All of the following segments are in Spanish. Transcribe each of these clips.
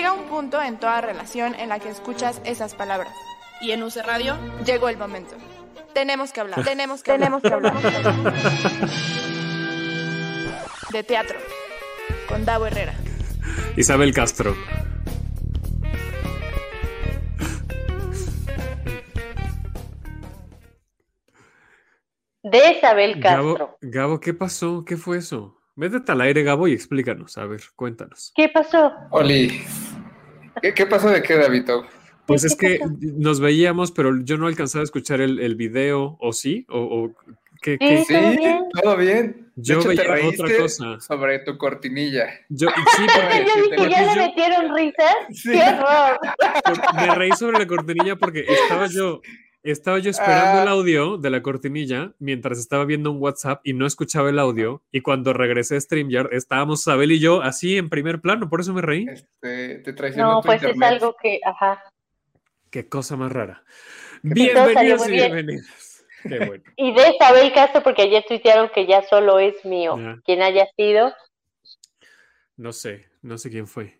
Llega un punto en toda relación en la que escuchas esas palabras. Y en UC Radio llegó el momento. Tenemos que hablar, tenemos que tenemos que hablar. De teatro, con Davo Herrera. Isabel Castro. De Isabel Castro. Gabo, Gabo, ¿qué pasó? ¿Qué fue eso? Métete al aire, Gabo, y explícanos. A ver, cuéntanos. ¿Qué pasó? Oli. ¿Qué, qué pasó de qué, David? Pues es que nos veíamos, pero yo no alcanzaba a escuchar el, el video, ¿o sí? ¿O, o qué, qué? Sí, ¿todo bien? Todo bien. Yo de hecho, veía te reíste otra cosa. sobre tu cortinilla. Yo, sí, porque, yo dije, porque ¿ya le metieron risas? Sí. ¡Qué horror! me reí sobre la cortinilla porque estaba yo, estaba yo esperando Ah. el audio de la cortinilla mientras estaba viendo un WhatsApp y no escuchaba el audio. Y cuando regresé a StreamYard, estábamos Abel y yo así en primer plano, por eso me reí. Este, te traicionó No, pues es algo que, ajá. Qué cosa más rara. Bienvenidos y bien. bienvenidas. Qué bueno. Y de Isabel Castro, porque ayer tuitearon que ya solo es mío. Ya. Quien haya sido, No sé, no sé quién fue.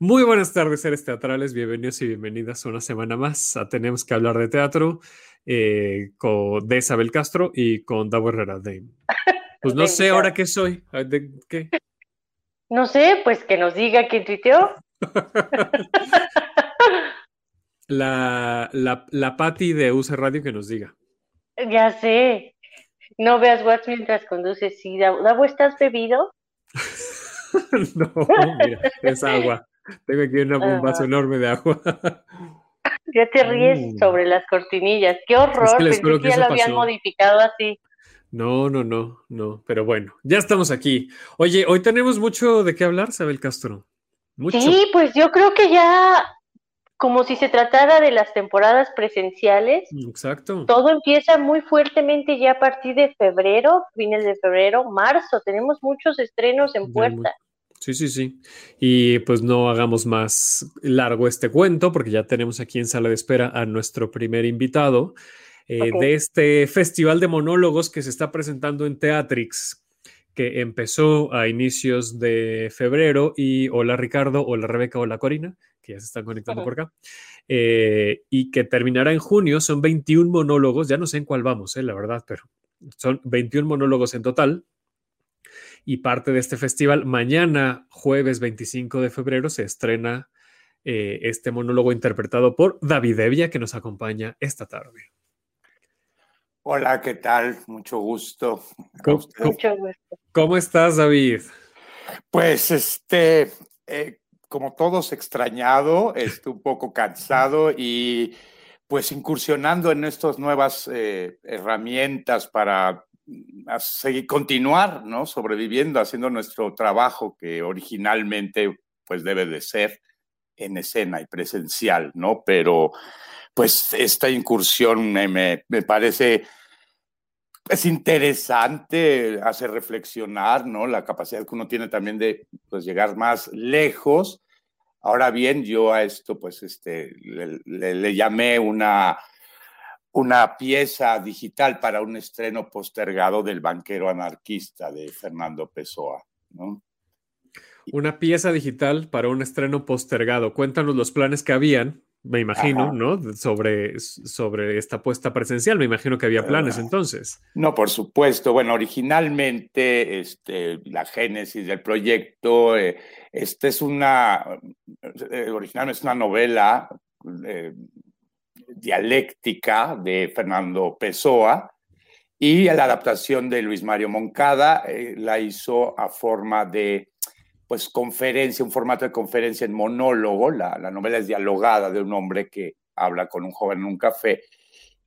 Muy buenas tardes, seres teatrales. Bienvenidos y bienvenidas una semana más a Tenemos que hablar de teatro eh, con, de Isabel Castro y con Davo Herrera. De, pues no sé ahora qué soy. Ay, ¿De qué? no sé, pues que nos diga quién tuiteó. La, la, la Patti de UC Radio que nos diga. Ya sé. No veas WhatsApp mientras conduces. Sí, Davo, Davo, ¿estás bebido? no, mira, es agua. Tengo aquí una- un vaso Ah. enorme de agua. Ya te ríes Mm. sobre las cortinillas. ¡Qué horror! les Pensé que, que ya lo habían modificado así. No, no, no, no. Pero bueno, ya estamos aquí. Oye, hoy tenemos mucho de qué hablar, Isabel Castro. Mucho. Sí, pues yo creo que ya, como si se tratara de las temporadas presenciales, Exacto. todo empieza muy fuertemente ya a partir de febrero, fines de febrero, marzo. Tenemos muchos estrenos en puerta. Sí, sí, sí. Y pues no hagamos más largo este cuento, porque ya tenemos aquí en sala de espera a nuestro primer invitado eh, de este festival de monólogos que se está presentando en Teatrix, que empezó a inicios de febrero. Y hola Ricardo, hola Rebeca, hola Corina, que ya se están conectando por acá. eh, y que terminará en junio. Son 21 monólogos, ya no sé en cuál vamos, eh, la verdad, pero son 21 monólogos en total y parte de este festival. Mañana, jueves 25 de febrero, se estrena eh, este monólogo interpretado por David Evia, que nos acompaña esta tarde. Hola, ¿qué tal? Mucho gusto. a ¿Cómo, ustedes. cómo- Mucho gusto. cómo estás, David? Pues, este, eh, como todos extrañado, estoy un poco cansado y pues incursionando en estas nuevas eh, herramientas para a seguir, continuar, ¿no? Sobreviviendo, haciendo nuestro trabajo que originalmente pues debe de ser en escena y presencial, ¿no? Pero pues esta incursión me, me, me parece es interesante, hace reflexionar, ¿no? La capacidad que uno tiene también de pues, llegar más lejos. Ahora bien, yo a esto, pues, este, le, le- le llamé una, una pieza digital para un estreno postergado del banquero anarquista de Fernando Pessoa, ¿no? Una pieza digital para un estreno postergado. Cuéntanos los planes que habían, me imagino, Ajá. ¿no? Sobre, sobre esta puesta presencial. Me imagino que había planes Ah. entonces. No, por supuesto. Bueno, originalmente este, la génesis del proyecto, eh, este es una, eh, originalmente es una novela eh, dialéctica de Fernando Pessoa y la adaptación de Luis Mario Moncada eh, la hizo a forma de pues conferencia, un formato de conferencia en monólogo. La, la novela es dialogada de un hombre que habla con un joven en un café.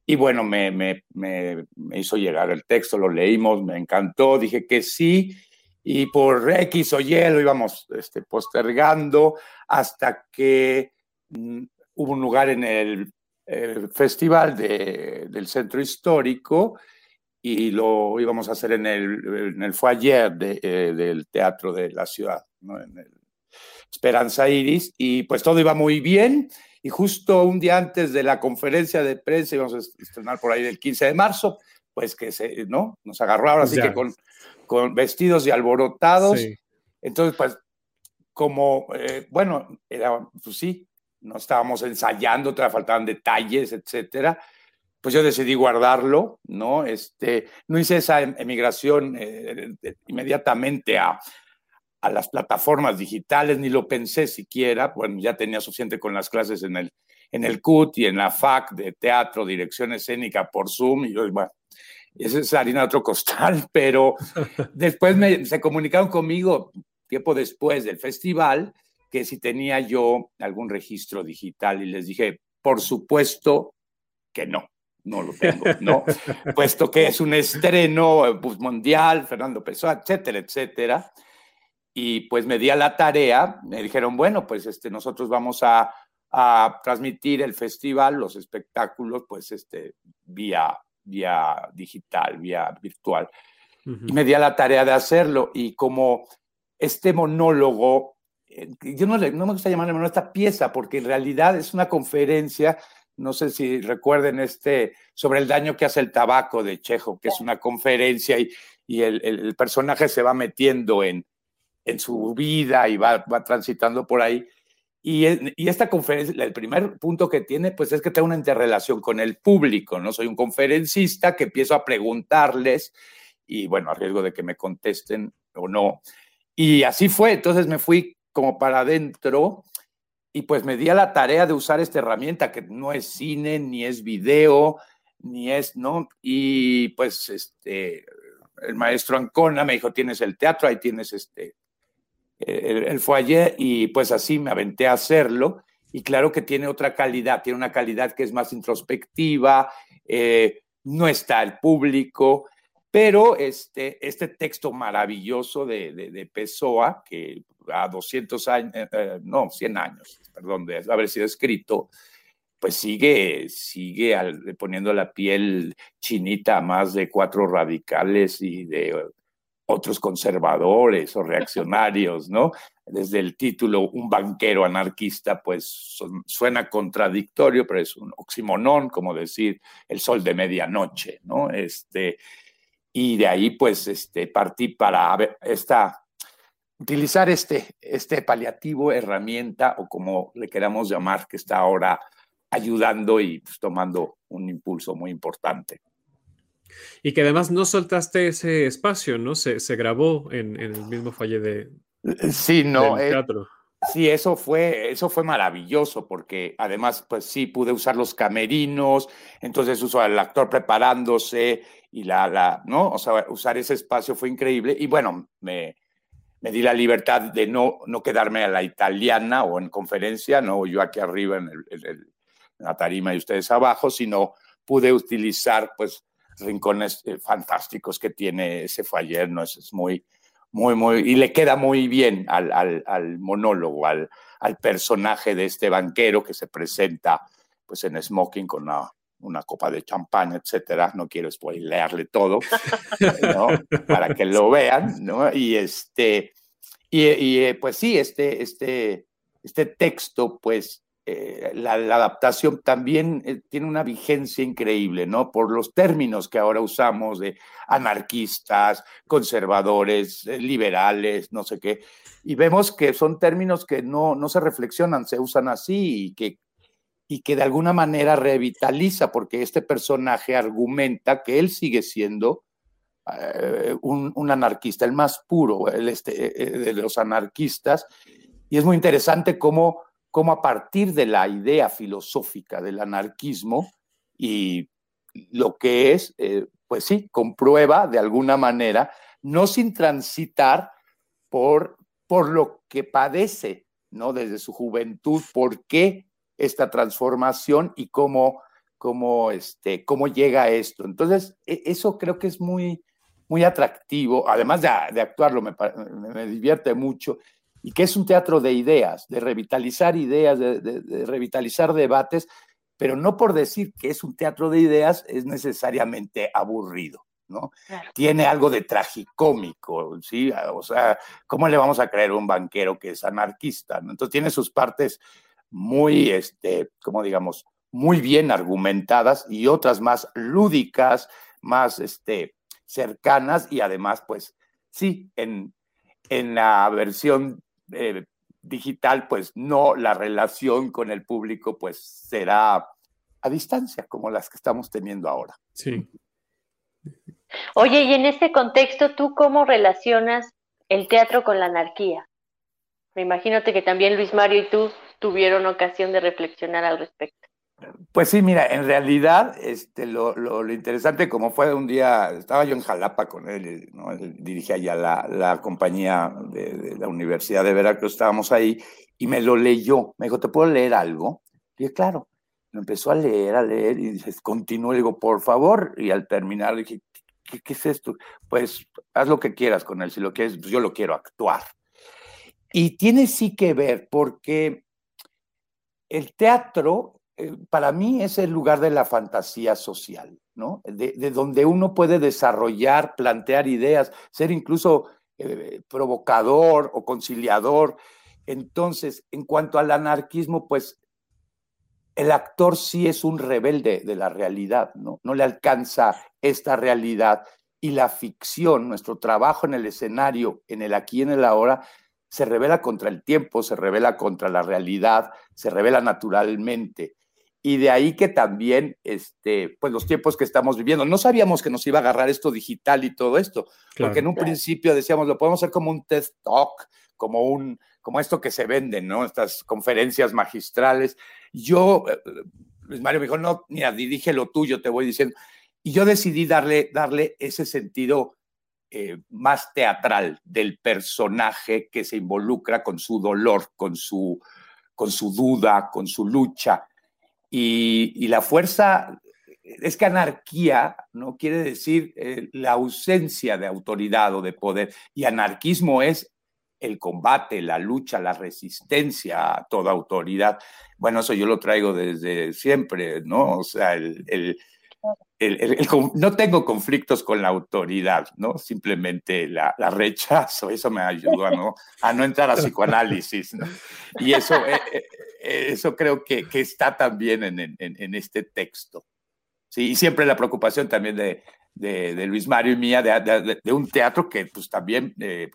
Y bueno, me, me, me, me hizo llegar el texto, lo leímos, me encantó, dije que sí, y por X o Y lo íbamos este, postergando hasta que mm, hubo un lugar en el, el festival de, del centro histórico y lo íbamos a hacer en el, en el foyer de, eh, del teatro de la ciudad, ¿no? en el Esperanza Iris, y pues todo iba muy bien. Y justo un día antes de la conferencia de prensa, íbamos a estrenar por ahí del 15 de marzo, pues que se, ¿no? Nos agarró ahora sí que con, con vestidos y alborotados. Sí. Entonces, pues como, eh, bueno, era, pues sí, no estábamos ensayando, todavía faltaban detalles, etcétera, pues yo decidí guardarlo, ¿no? Este, no hice esa em, emigración eh, inmediatamente a, a las plataformas digitales, ni lo pensé siquiera, bueno, ya tenía suficiente con las clases en el, en el CUT y en la FAC de teatro, dirección escénica por Zoom, y yo, bueno, esa es harina de otro costal, pero después se comunicaron conmigo, tiempo después del festival, que si tenía yo algún registro digital y les dije, por supuesto que no, no lo tengo, ¿no? Puesto que es un estreno pues, mundial, Fernando Pessoa, etcétera, etcétera y pues me di a la tarea, me dijeron, bueno, pues este, nosotros vamos a, transmitir el festival, los espectáculos, pues este, vía, vía digital, vía virtual. Y me di a la tarea de hacerlo y como este monólogo, eh, yo no, no me gusta llamarle esta pieza porque en realidad es una conferencia no sé si recuerden este, sobre el daño que hace el tabaco de Chejo, que es una conferencia y, y el, personaje se va metiendo en, en su vida y va, va transitando por ahí. Y, y, esta conferencia, el primer punto que tiene, pues es que tengo una interrelación con el público, ¿no? Soy un conferencista que empiezo a preguntarles y bueno, a riesgo de que me contesten o no. Y así fue, entonces me fui como para adentro y pues me di a la tarea de usar esta herramienta que no es cine, ni es video, ni es, ¿no? Y pues este, el maestro Ancona me dijo, tienes el teatro, ahí tienes este, el, foyer y pues así me aventé a hacerlo. Y claro que tiene otra calidad, tiene una calidad que es más introspectiva, eh, no está el público, pero este, este texto maravilloso de, de, Pessoa, que a 200 años, eh, eh, no, 100 años, perdón, de haber sido escrito, pues sigue, sigue poniendo la piel chinita a más de cuatro radicales y de otros conservadores o reaccionarios, ¿no? Desde el título, un banquero anarquista, pues suena contradictorio, pero es un oximonón, como decir el sol de medianoche, ¿no? Este, y de ahí, pues, este, partí para esta, utilizar este, este paliativo, herramienta, o como le queramos llamar, que está ahora ayudando y pues, tomando un impulso muy importante. Y que además no soltaste ese espacio, ¿no? Se, se grabó en, en, el mismo falle de sí, no, eh, teatro. sí, eso fue, eso fue maravilloso porque además, pues sí, pude usar los camerinos, entonces uso al actor preparándose y la, la, ¿no? O sea, usar ese espacio fue increíble y bueno, me, me di la libertad de no, no quedarme a la italiana o en conferencia, no yo aquí arriba en, el, la tarima y ustedes abajo, sino pude utilizar pues rincones eh, fantásticos que tiene ese ayer, ¿no? Es, muy, muy, muy, y le queda muy bien al, al, al monólogo, al, al, personaje de este banquero que se presenta pues en smoking con una, una copa de champán, etcétera. No quiero spoilearle todo. Para que lo vean, ¿no? Y este, y, eh, pues sí, este, este, este texto, pues eh, la, adaptación también eh, tiene una vigencia increíble, ¿no? Por los términos que ahora usamos de anarquistas, conservadores, liberales, no sé qué. Y vemos que son términos que no, no se reflexionan, se usan así y que, y que de alguna manera revitaliza, porque este personaje argumenta que él sigue siendo un, un, anarquista, el más puro este, de los anarquistas. Y es muy interesante cómo cómo a partir de la idea filosófica del anarquismo y lo que es, eh, pues sí, comprueba de alguna manera, no sin transitar por, por lo que padece, ¿no? Desde su juventud, por qué esta transformación y cómo, cómo, este, cómo llega a esto. Entonces, e, eso creo que es muy, muy atractivo, además de, de actuarlo, me, me divierte mucho y que es un teatro de ideas, de revitalizar ideas, de, revitalizar debates, pero no por decir que es un teatro de ideas es necesariamente aburrido. ¿no? Tiene algo de tragicómico, ¿sí? O sea, ¿cómo le vamos a creer a un banquero que es anarquista? Entonces tiene sus partes muy, este, como digamos, muy bien argumentadas y otras más lúdicas, más, este, cercanas y además, pues, sí, en, en la versión eh, digital, pues no, la relación con el público pues será a distancia, como las que estamos teniendo ahora. Sí. Oye, y en este contexto, ¿tú cómo relacionas el teatro con la anarquía? Me imagínate que también Luis Mario y tú tuvieron ocasión de reflexionar al respecto. Pues sí, mira, en realidad este, lo, lo, interesante como fue un día, estaba yo en Jalapa con él, ¿no? él dirigía ya la, la compañía de, de, la Universidad de Veracruz, estábamos ahí, y me lo leyó, me dijo, ¿te puedo leer algo? Y claro, me empezó a leer, a leer, y dices, continúo, digo, por favor, y al terminar dije, ¿qué, ¿qué, es esto? Pues haz lo que quieras con él, si lo quieres, pues yo lo quiero actuar. Y tiene sí que ver, porque el teatro eh, para mí es el lugar de la fantasía social, ¿no? De, de donde uno puede desarrollar, plantear ideas, ser incluso eh, provocador o conciliador. Entonces, en cuanto al anarquismo, pues el actor sí es un rebelde de la realidad, ¿no? No le alcanza esta realidad y la ficción, nuestro trabajo en el escenario, en el aquí y en el ahora, se revela contra el tiempo, se revela contra la realidad, se revela naturalmente. Y de ahí que también, este, pues los tiempos que estamos viviendo, no sabíamos que nos iba a agarrar esto digital y todo esto, claro, porque en un claro. principio decíamos, lo podemos hacer como un TED Talk, como un, como esto que se venden, ¿no? Estas conferencias magistrales. Yo, eh, Luis Mario me dijo, no, mira, dirige lo tuyo, te voy diciendo. Y yo decidí darle, darle ese sentido eh, más teatral del personaje que se involucra con su dolor, con su, con su duda, con su lucha. Y, y la fuerza, es que anarquía no quiere decir eh, la ausencia de autoridad o de poder, y anarquismo es el combate, la lucha, la resistencia a toda autoridad. Bueno, eso yo lo traigo desde siempre, ¿no? O sea, el, el, no tengo conflictos con la autoridad, ¿no? Simplemente la, la rechazo, eso me ayudó a no, a no entrar a psicoanálisis. Y eso, eh, eh, eso creo que, que, está también en, en, en, este texto. Sí, y siempre la preocupación también de, de, Luis Mario y mía de, de, de, un teatro que pues también, eh,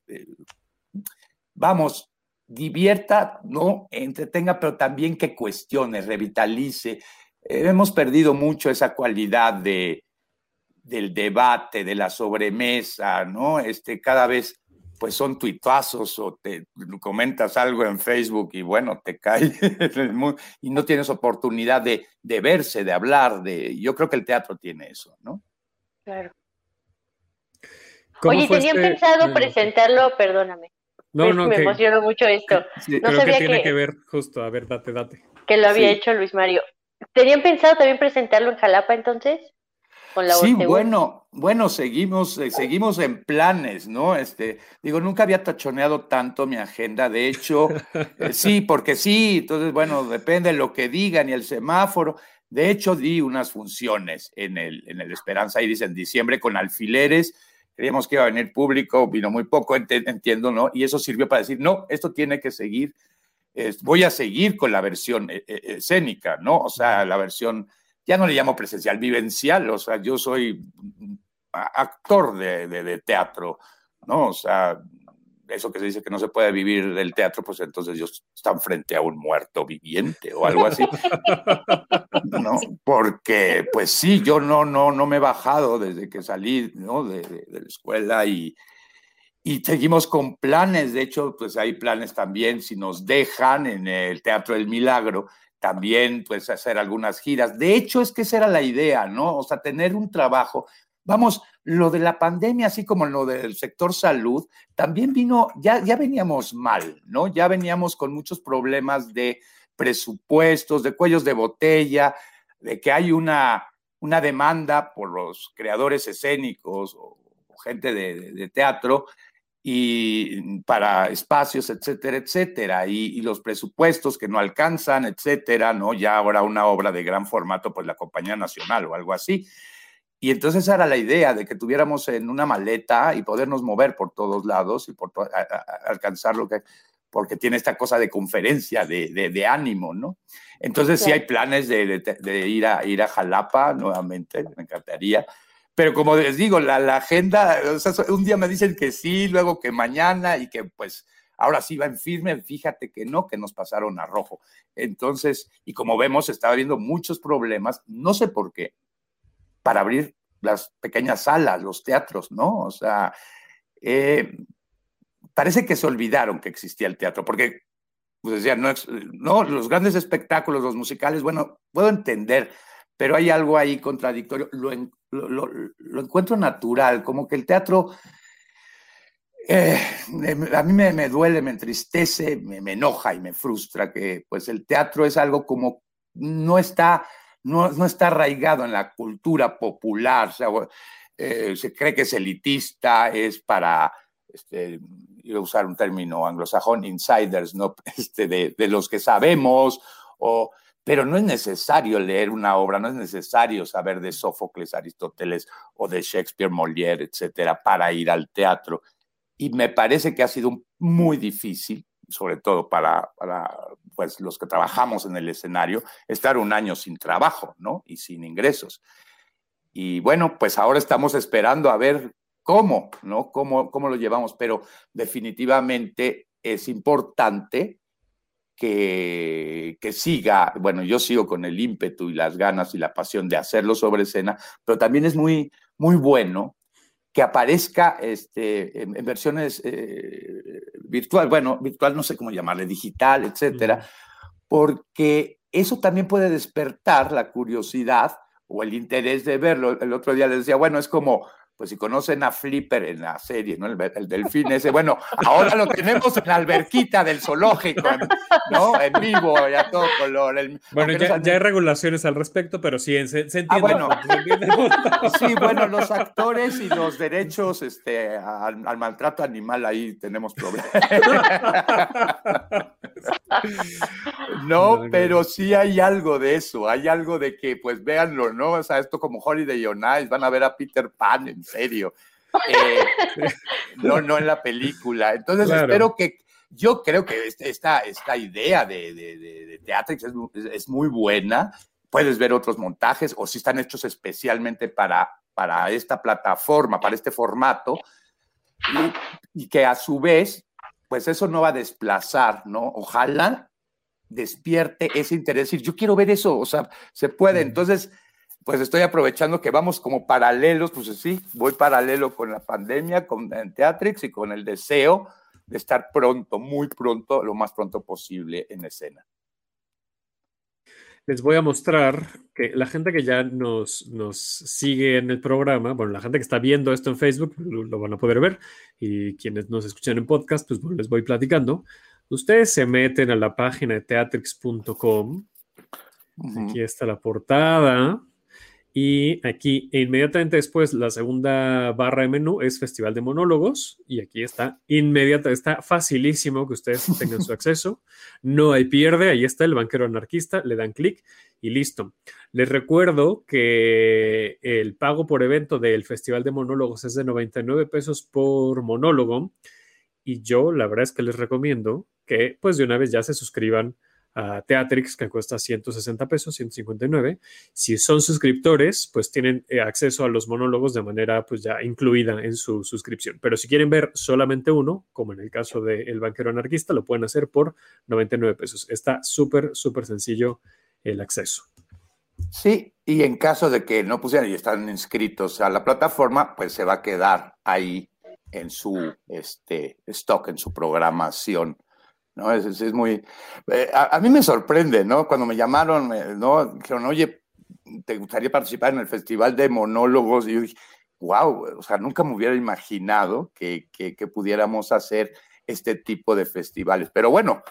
vamos, divierta, ¿no? Entretenga, pero también que cuestione, revitalice, hemos perdido mucho esa cualidad de, del debate, de la sobremesa, ¿no? Este, cada vez, pues son tuitazos o te comentas algo en Facebook y bueno, te cae y no tienes oportunidad de, de verse, de hablar, de, yo creo que el teatro tiene eso, ¿no? Claro. Oye, tenían este... pensado presentarlo, perdóname. No, no, me que, emocionó mucho esto. Sí, no creo sabía que tiene que, que ver justo, a ver, date, date. que lo había Sí. hecho Luis Mario. ¿Tenían pensado también presentarlo en Jalapa entonces? Con la Sí, bueno, bueno, seguimos, eh, seguimos en planes, ¿no? Este, digo, nunca había tachoneado tanto mi agenda. De hecho, eh, sí, porque sí, entonces, bueno, depende de lo que digan y el semáforo. De hecho, di unas funciones en el, en el Esperanza Iris en diciembre con alfileres. Creíamos que iba a venir público, vino muy poco, ent- entiendo, ¿no? Y eso sirvió para decir, no, esto tiene que seguir. Voy a seguir con la versión eh, eh, escénica, ¿no? O sea, la versión, ya no le llamo presencial, vivencial, o sea, yo soy actor de, de, de teatro, ¿no? O sea, eso que se dice que no se puede vivir del teatro, pues entonces ellos están frente a un muerto viviente o algo así. ¿no? Porque, pues sí, yo no, no, no me he bajado desde que salí ¿no? de, de, de la escuela y, y seguimos con planes. De hecho, pues hay planes también, si nos dejan en el Teatro del Milagro, también pues hacer algunas giras. De hecho, es que esa era la idea, ¿no? O sea, tener un trabajo. Vamos, lo de la pandemia, así como lo del sector salud, también vino, ya, ya veníamos mal, ¿no? Ya veníamos con muchos problemas de presupuestos, de cuellos de botella, de que hay una, una demanda por los creadores escénicos o, gente de, teatro y para espacios, etcétera, etcétera, y, y, los presupuestos que no alcanzan, etcétera, ¿no? Ya ahora una obra de gran formato, pues la Compañía Nacional o algo así. Y entonces esa era la idea de que tuviéramos en una maleta y podernos mover por todos lados y por to a, a, alcanzar lo que, porque tiene esta cosa de conferencia, de, de, de ánimo, ¿no? Entonces sí. sí hay planes de, de, ir, a, ir a Jalapa nuevamente, me encantaría. Pero como les digo, la, agenda, un día me dicen que sí, luego que mañana y que pues ahora sí va en firme, fíjate que no, que nos pasaron a rojo. Entonces, y como vemos, estaba habiendo muchos problemas, no sé por qué, para abrir las pequeñas salas, los teatros, ¿no? O sea, eh, parece que se olvidaron que existía el teatro, porque, pues decía, no, no, los grandes espectáculos, los musicales, bueno, puedo entender, pero hay algo ahí contradictorio, lo, lo, lo encuentro natural, como que el teatro... Eh, a mí me, me, duele, me entristece, me, me, enoja y me frustra que pues el teatro es algo como no está, no, no está arraigado en la cultura popular, eh, se cree que es elitista, es para este, a usar un término anglosajón, insiders, ¿no? Este, de, de, los que sabemos, o, pero no es necesario leer una obra, no es necesario saber de Sófocles, Aristóteles o de Shakespeare, Molière, etcétera, para ir al teatro. Y me parece que ha sido muy difícil, sobre todo para, pues, los que trabajamos en el escenario, estar un año sin trabajo, ¿no? Y sin ingresos. Y bueno, pues ahora estamos esperando a ver cómo, ¿no? Cómo, cómo lo llevamos, pero definitivamente es importante que, que, siga, bueno, yo sigo con el ímpetu y las ganas y la pasión de hacerlo sobre escena, pero también es muy, muy bueno que aparezca este, en, en versiones eh, virtual, bueno, virtual no sé cómo llamarle, digital, etcétera, porque eso también puede despertar la curiosidad o el interés de verlo. El otro día les decía, bueno, es como pues si conocen a Flipper en la serie, ¿no? El, el, delfín ese, bueno, ahora lo tenemos en la alberquita del zoológico, ¿no? En vivo, ya todo color. El, bueno, ya, ya, hay regulaciones al respecto, pero sí, se, se entiende. Ah, bueno. Se entiende sí, bueno, los actores y los derechos este, al, al maltrato animal, ahí tenemos problemas. no, pero sí hay algo de eso, hay algo de que, pues véanlo, ¿no? O sea, esto como Holiday on Ice, van a ver a Peter Pan en serio. Eh, no, no en la película. Entonces claro. espero que, yo creo que esta, esta idea de, de, de, de Teatrix es, es, muy buena. Puedes ver otros montajes o si están hechos especialmente para, para esta plataforma, para este formato, y, y que a su vez, pues eso no va a desplazar, ¿no? Ojalá despierte ese interés. Y yo quiero ver eso, o sea, se puede. Entonces, pues estoy aprovechando que vamos como paralelos, pues sí, voy paralelo con la pandemia, con Teatrix y con el deseo de estar pronto, muy pronto, lo más pronto posible en escena. Les voy a mostrar que la gente que ya nos, nos sigue en el programa, bueno, la gente que está viendo esto en Facebook lo, lo van a poder ver y quienes nos escuchan en podcast, pues bueno, les voy platicando. Ustedes se meten a la página de teatrix.com. Uh -huh. Aquí está la portada. Y aquí inmediatamente después la segunda barra de menú es Festival de Monólogos y aquí está inmediata, está facilísimo que ustedes tengan su acceso. No hay pierde, ahí está el banquero anarquista, le dan clic y listo. Les recuerdo que el pago por evento del Festival de Monólogos es de 99 pesos por monólogo y yo la verdad es que les recomiendo que pues de una vez ya se suscriban a Teatrix, que cuesta 160 pesos, 159. Si son suscriptores, pues tienen eh, acceso a los monólogos de manera pues ya incluida en su suscripción. Pero si quieren ver solamente uno, como en el caso de El Banquero Anarquista, lo pueden hacer por 99 pesos. Está súper, súper sencillo el acceso. Sí, y en caso de que no pusieran y están inscritos a la plataforma, pues se va a quedar ahí en su este, stock, en su programación. ¿No? Es, es, muy... Eh, a, a, mí me sorprende, ¿no? Cuando me llamaron, ¿no? Dijeron, oye, ¿te gustaría participar en el Festival de Monólogos? Y yo dije, wow, o sea, nunca me hubiera imaginado que, que, que pudiéramos hacer este tipo de festivales. Pero bueno,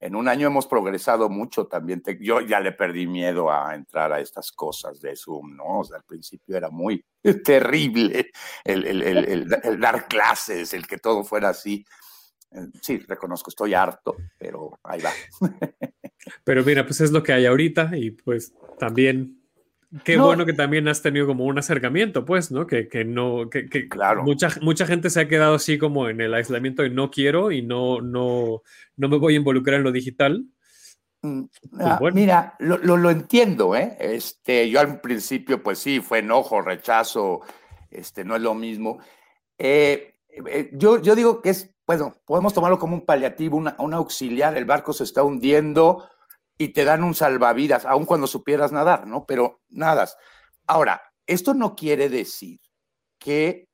en un año hemos progresado mucho también. Te, yo ya le perdí miedo a entrar a estas cosas de Zoom, ¿no? O sea, al principio era muy terrible el, el, el dar clases, el que todo fuera así sí, reconozco, estoy harto, pero ahí va. Pero mira, pues es lo que hay ahorita y pues también, qué no. bueno que también has tenido como un acercamiento, pues, ¿no? Que, que no, que, que claro. mucha, mucha gente se ha quedado así como en el aislamiento de no quiero y no, no, no me voy a involucrar en lo digital. Pues bueno. Mira, lo, lo, lo, entiendo, ¿eh? Este, yo al principio, pues sí, fue enojo, rechazo, este, no es lo mismo. Eh, eh, yo, yo digo que es bueno, podemos tomarlo como un paliativo, una, un auxiliar, el barco se está hundiendo y te dan un salvavidas, aun cuando supieras nadar, ¿no? Pero nadas. Ahora, esto no quiere decir que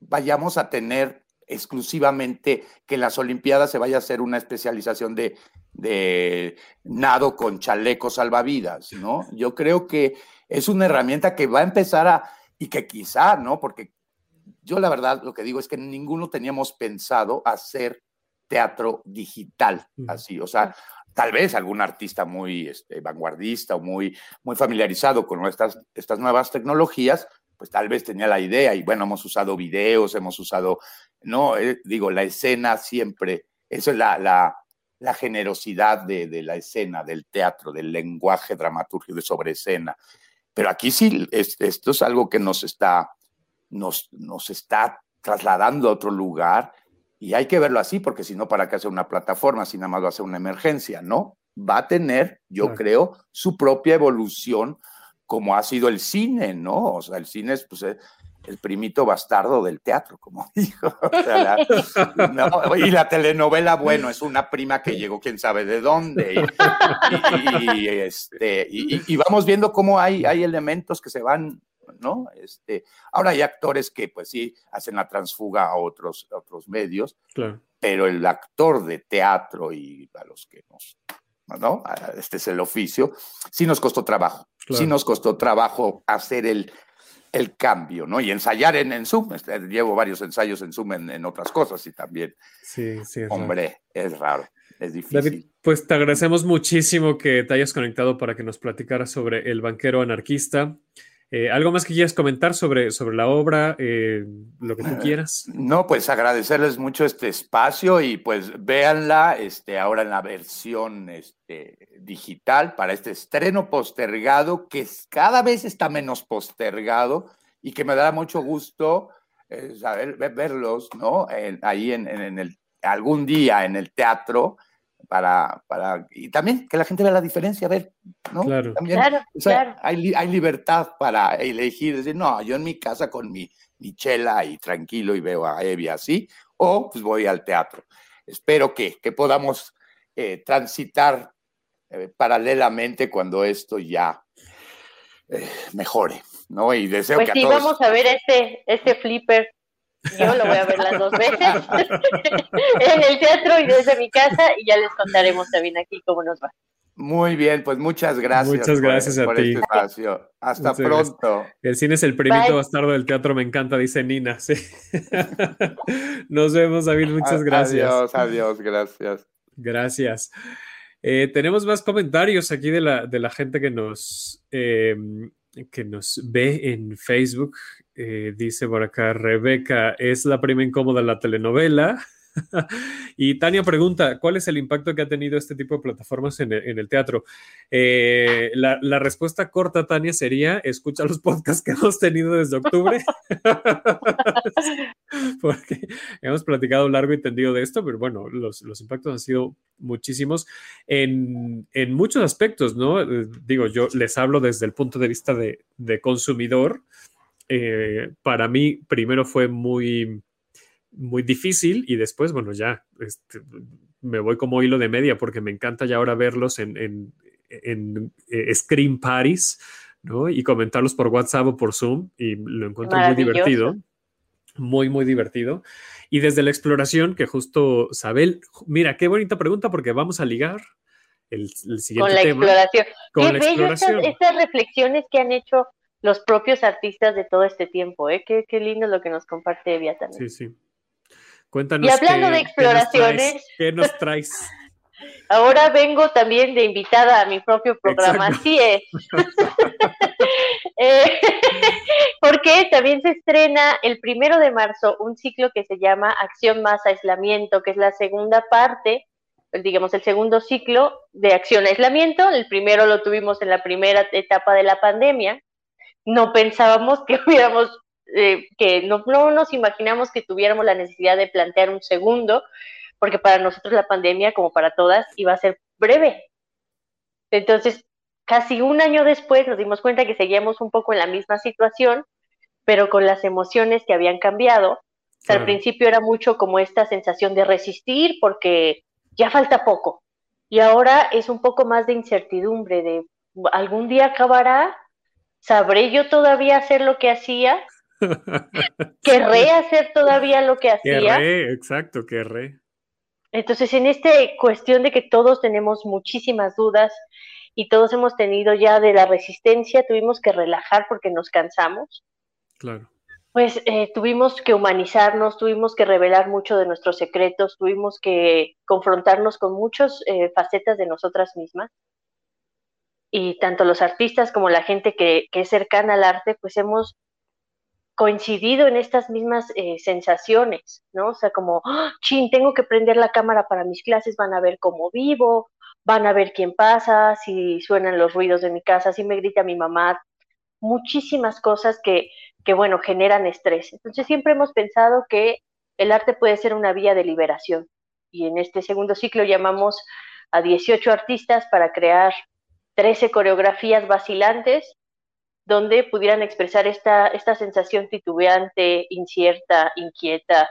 vayamos a tener exclusivamente que en las Olimpiadas se vaya a hacer una especialización de, de nado con chalecos salvavidas, ¿no? Yo creo que es una herramienta que va a empezar a, y que quizá, ¿no? Porque yo la verdad lo que digo es que ninguno teníamos pensado hacer teatro digital, así, o sea, tal vez algún artista muy este, vanguardista o muy, muy familiarizado con estas, estas nuevas tecnologías, pues tal vez tenía la idea y bueno, hemos usado videos, hemos usado, no, eh, digo, la escena siempre, eso es la, la, la generosidad de, de, la escena, del teatro, del lenguaje dramaturgico de sobre escena. Pero aquí sí, es, esto es algo que nos está nos, nos está trasladando a otro lugar y hay que verlo así, porque si no, ¿para qué hacer una plataforma si nada más va a ser una emergencia? No, va a tener, yo creo, su propia evolución como ha sido el cine, ¿no? O sea, el cine es pues, el primito bastardo del teatro, como dijo. O sea, la, no, y la telenovela, bueno, es una prima que llegó quién sabe de dónde. Y, y, y este, y, vamos viendo cómo hay, hay elementos que se van ¿no? Este, ahora hay actores que pues sí hacen la transfuga a otros, a otros medios, claro. pero el actor de teatro y a los que nos, ¿no? Este es el oficio, sí nos costó trabajo, claro. sí nos costó trabajo hacer el, el cambio, ¿no? Y ensayar en, en Zoom, este, llevo varios ensayos en Zoom en, en otras cosas y también, sí, sí, es hombre, raro. es raro. Es difícil. David, pues te agradecemos muchísimo que te hayas conectado para que nos platicaras sobre el banquero anarquista. Eh, ¿Algo más que quieras comentar sobre, sobre la obra, eh, lo que tú quieras? No, pues agradecerles mucho este espacio y pues véanla este, ahora en la versión este, digital para este estreno postergado, que cada vez está menos postergado y que me dará mucho gusto eh, saber, verlos ¿no? En, ahí en, en, el, algún día en el teatro para, para, y también que la gente vea la diferencia, a ver, ¿no? Claro, también, claro, o sea, claro. Hay, hay, libertad para elegir, decir, no, yo en mi casa con mi, mi chela y tranquilo y veo a Evi así, o pues voy al teatro. Espero que, que podamos eh, transitar eh, paralelamente cuando esto ya eh, mejore, ¿no? Y deseo pues que sí, a todos... vamos a ver este, este flipper yo lo voy a ver las dos veces en el teatro y desde mi casa y ya les contaremos también aquí cómo nos va. Muy bien, pues muchas gracias. Muchas gracias por, a por ti. Este espacio. Hasta Muchas pronto. Gracias. El cine es el primito Bye. bastardo del teatro, me encanta, dice Nina. Sí. Nos vemos, David, muchas gracias. Adiós, adiós, gracias. Gracias. Eh, tenemos más comentarios aquí de la, de la gente que nos, eh, que nos ve en Facebook. Eh, dice por acá, Rebeca, es la prima incómoda de la telenovela. y Tania pregunta, ¿cuál es el impacto que ha tenido este tipo de plataformas en el, teatro? Eh, la, la, respuesta corta, Tania, sería, escucha los podcasts que hemos tenido desde octubre, porque hemos platicado largo y tendido de esto, pero bueno, los, los impactos han sido muchísimos en, en, muchos aspectos, ¿no? Digo, yo les hablo desde el punto de vista de, de consumidor. Eh, para mí, primero fue muy muy difícil y después, bueno, ya este, me voy como hilo de media porque me encanta ya ahora verlos en, en, en eh, Screen Parties, ¿no? Y comentarlos por WhatsApp o por Zoom y lo encuentro muy divertido, muy, muy divertido. Y desde la exploración, que justo Sabel, mira, qué bonita pregunta porque vamos a ligar el, el siguiente con la tema. Exploración. Con qué la bello exploración. Estas, estas reflexiones que han hecho los propios artistas de todo este tiempo, ¿eh? Qué, qué lindo lo que nos comparte Evia también. Sí, sí. Cuéntanos. Y hablando qué, de exploraciones. ¿qué nos, traes? ¿Qué nos traes? Ahora vengo también de invitada a mi propio programa, Exacto. así es. eh, porque también se estrena el primero de marzo un ciclo que se llama Acción más Aislamiento, que es la segunda parte, digamos, el segundo ciclo de Acción Aislamiento. El primero lo tuvimos en la primera etapa de la pandemia. No pensábamos que hubiéramos eh, que no, no, nos imaginamos que tuviéramos la necesidad de plantear un segundo, porque para nosotros la pandemia, como para todas, iba a ser breve. Entonces, casi un año después nos dimos cuenta que seguíamos un poco en la misma situación, pero con las emociones que habían cambiado Al principio era mucho como esta sensación de resistir porque ya falta poco. Y ahora es un poco más de incertidumbre, de algún día acabará, ¿sabré yo todavía hacer lo que hacía? ¿Querré hacer todavía lo que hacía? Querré, exacto, querré. Entonces, en esta cuestión de que todos tenemos muchísimas dudas y todos hemos tenido ya de la resistencia, tuvimos que relajar porque nos cansamos. Claro. Pues eh, tuvimos que humanizarnos, tuvimos que revelar mucho de nuestros secretos, tuvimos que confrontarnos con muchas eh, facetas de nosotras mismas. Y tanto los artistas como la gente que, es cercana al arte, pues hemos coincidido en estas mismas eh, sensaciones, ¿no? O sea, como, ¡Ah, chin, tengo que prender la cámara para mis clases, van a ver cómo vivo, van a ver quién pasa, si suenan los ruidos de mi casa, si me grita mi mamá, muchísimas cosas que, que, bueno, generan estrés. Entonces siempre hemos pensado que el arte puede ser una vía de liberación. Y en este segundo ciclo llamamos a 18 artistas para crear 13 coreografías vacilantes donde pudieran expresar esta, esta sensación titubeante, incierta, inquieta,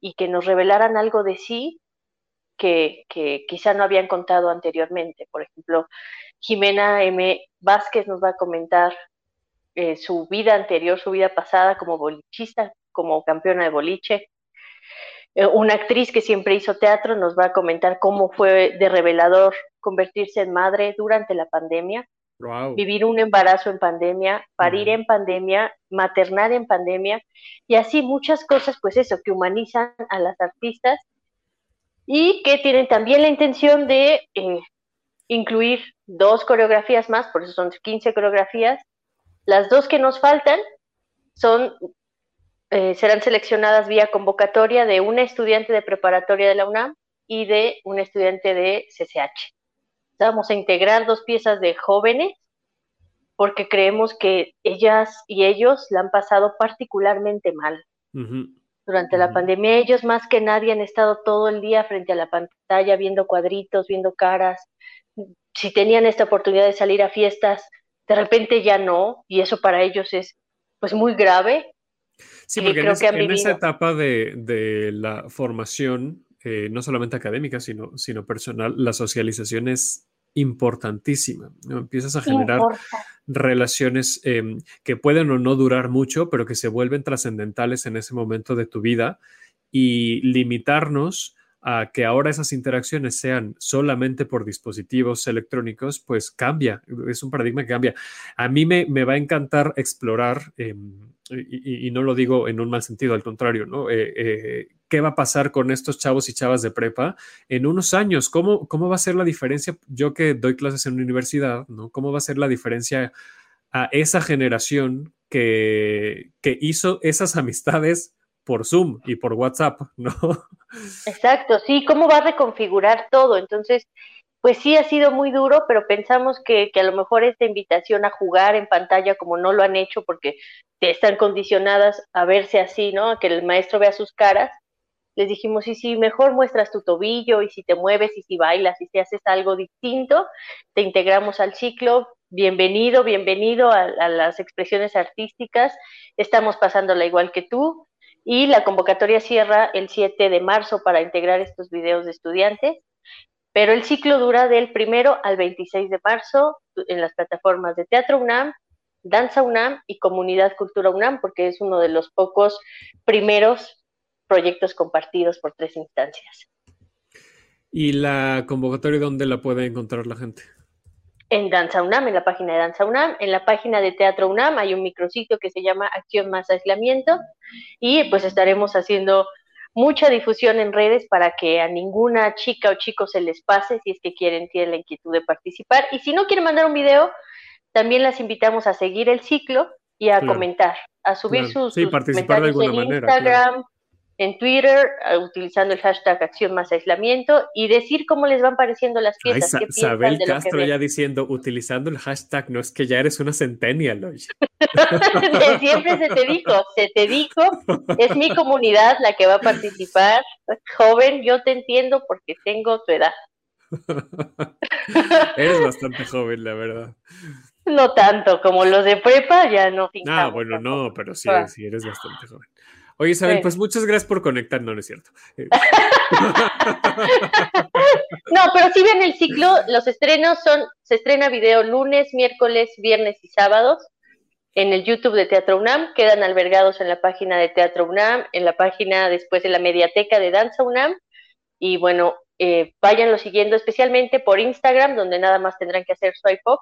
y que nos revelaran algo de sí que, que quizá no habían contado anteriormente. Por ejemplo, Jimena M. Vázquez nos va a comentar eh, su vida anterior, su vida pasada como bolichista, como campeona de boliche. Eh, una actriz que siempre hizo teatro nos va a comentar cómo fue de revelador convertirse en madre durante la pandemia. Vivir un embarazo en pandemia, parir en pandemia, maternar en pandemia y así muchas cosas, pues eso, que humanizan a las artistas y que tienen también la intención de eh, incluir dos coreografías más, por eso son 15 coreografías. Las dos que nos faltan son eh, serán seleccionadas vía convocatoria de una estudiante de preparatoria de la UNAM y de un estudiante de CCH. Vamos a integrar dos piezas de jóvenes porque creemos que ellas y ellos la han pasado particularmente mal. Durante la pandemia ellos más que nadie han estado todo el día frente a la pantalla viendo cuadritos, viendo caras. Si tenían esta oportunidad de salir a fiestas, de repente ya no, y eso para ellos es pues muy grave. Sí, porque en, esa etapa de, la formación, eh, no solamente académica, sino, sino personal, la socialización es importantísima. Empiezas a generar relaciones em, que pueden o no durar mucho, pero que se vuelven trascendentales en ese momento de tu vida y limitarnos a que ahora esas interacciones sean solamente por dispositivos electrónicos, pues cambia, es un paradigma que cambia. A mí me, va a encantar explorar, y, no lo digo en un mal sentido, al contrario, ¿no? Eh, eh, ¿Qué va a pasar con estos chavos y chavas de prepa en unos años? ¿Cómo, ¿Cómo va a ser la diferencia? Yo que doy clases en universidad, ¿no? ¿Cómo va a ser la diferencia a esa generación que, que hizo esas amistades por Zoom y por WhatsApp, ¿no? Exacto, sí, ¿cómo va a reconfigurar todo? Entonces, pues sí ha sido muy duro, pero pensamos que, que, a lo mejor esta invitación a jugar en pantalla, como no lo han hecho porque están condicionadas a verse así, ¿no? A que el maestro vea sus caras, les dijimos, y si mejor muestras tu tobillo, y si te mueves, y si bailas, y si haces algo distinto, te integramos al ciclo. Bienvenido, bienvenido a, las expresiones artísticas. Estamos pasándola igual que tú y la convocatoria cierra el 7 de marzo para integrar estos videos de estudiantes, pero el ciclo dura del primero al 26 de marzo en las plataformas de Teatro UNAM, Danza UNAM y Comunidad Cultura UNAM, porque es uno de los pocos primeros proyectos compartidos por tres instancias. ¿Y la convocatoria dónde la puede encontrar la gente? en Danza UNAM, en la página de Danza UNAM, en la página de Teatro UNAM hay un micrositio que se llama Acción más Aislamiento y pues estaremos haciendo mucha difusión en redes para que a ninguna chica o chico se les pase si es que quieren, tienen la inquietud de participar. Y si no quieren mandar un video, también las invitamos a seguir el ciclo y a comentar, a subir sus, comentarios en Instagram, en Twitter utilizando el hashtag acción más aislamiento y decir cómo les van pareciendo las piezas. Ay, Sabel Castro ya diciendo, utilizando el hashtag, no es que ya eres una centennial. Siempre se te dijo, se te dijo, es mi comunidad la que va a participar. Joven, yo te entiendo porque tengo tu edad. eres bastante joven, la verdad. No tanto, como los de prepa, ya no. Ah, bueno, no, pero sí, sí eres bastante joven. Oye, Isabel, Sí. pues muchas gracias por conectar. No, no es cierto. Eh, No, pero si ven el ciclo, los estrenos son, se estrena video lunes, miércoles, viernes y sábados en el YouTube de Teatro UNAM, quedan albergados en la página de Teatro UNAM, en la página después de la mediateca de Danza UNAM, y bueno, eh, váyanlo siguiendo especialmente por Instagram, donde nada más tendrán que hacer swipe up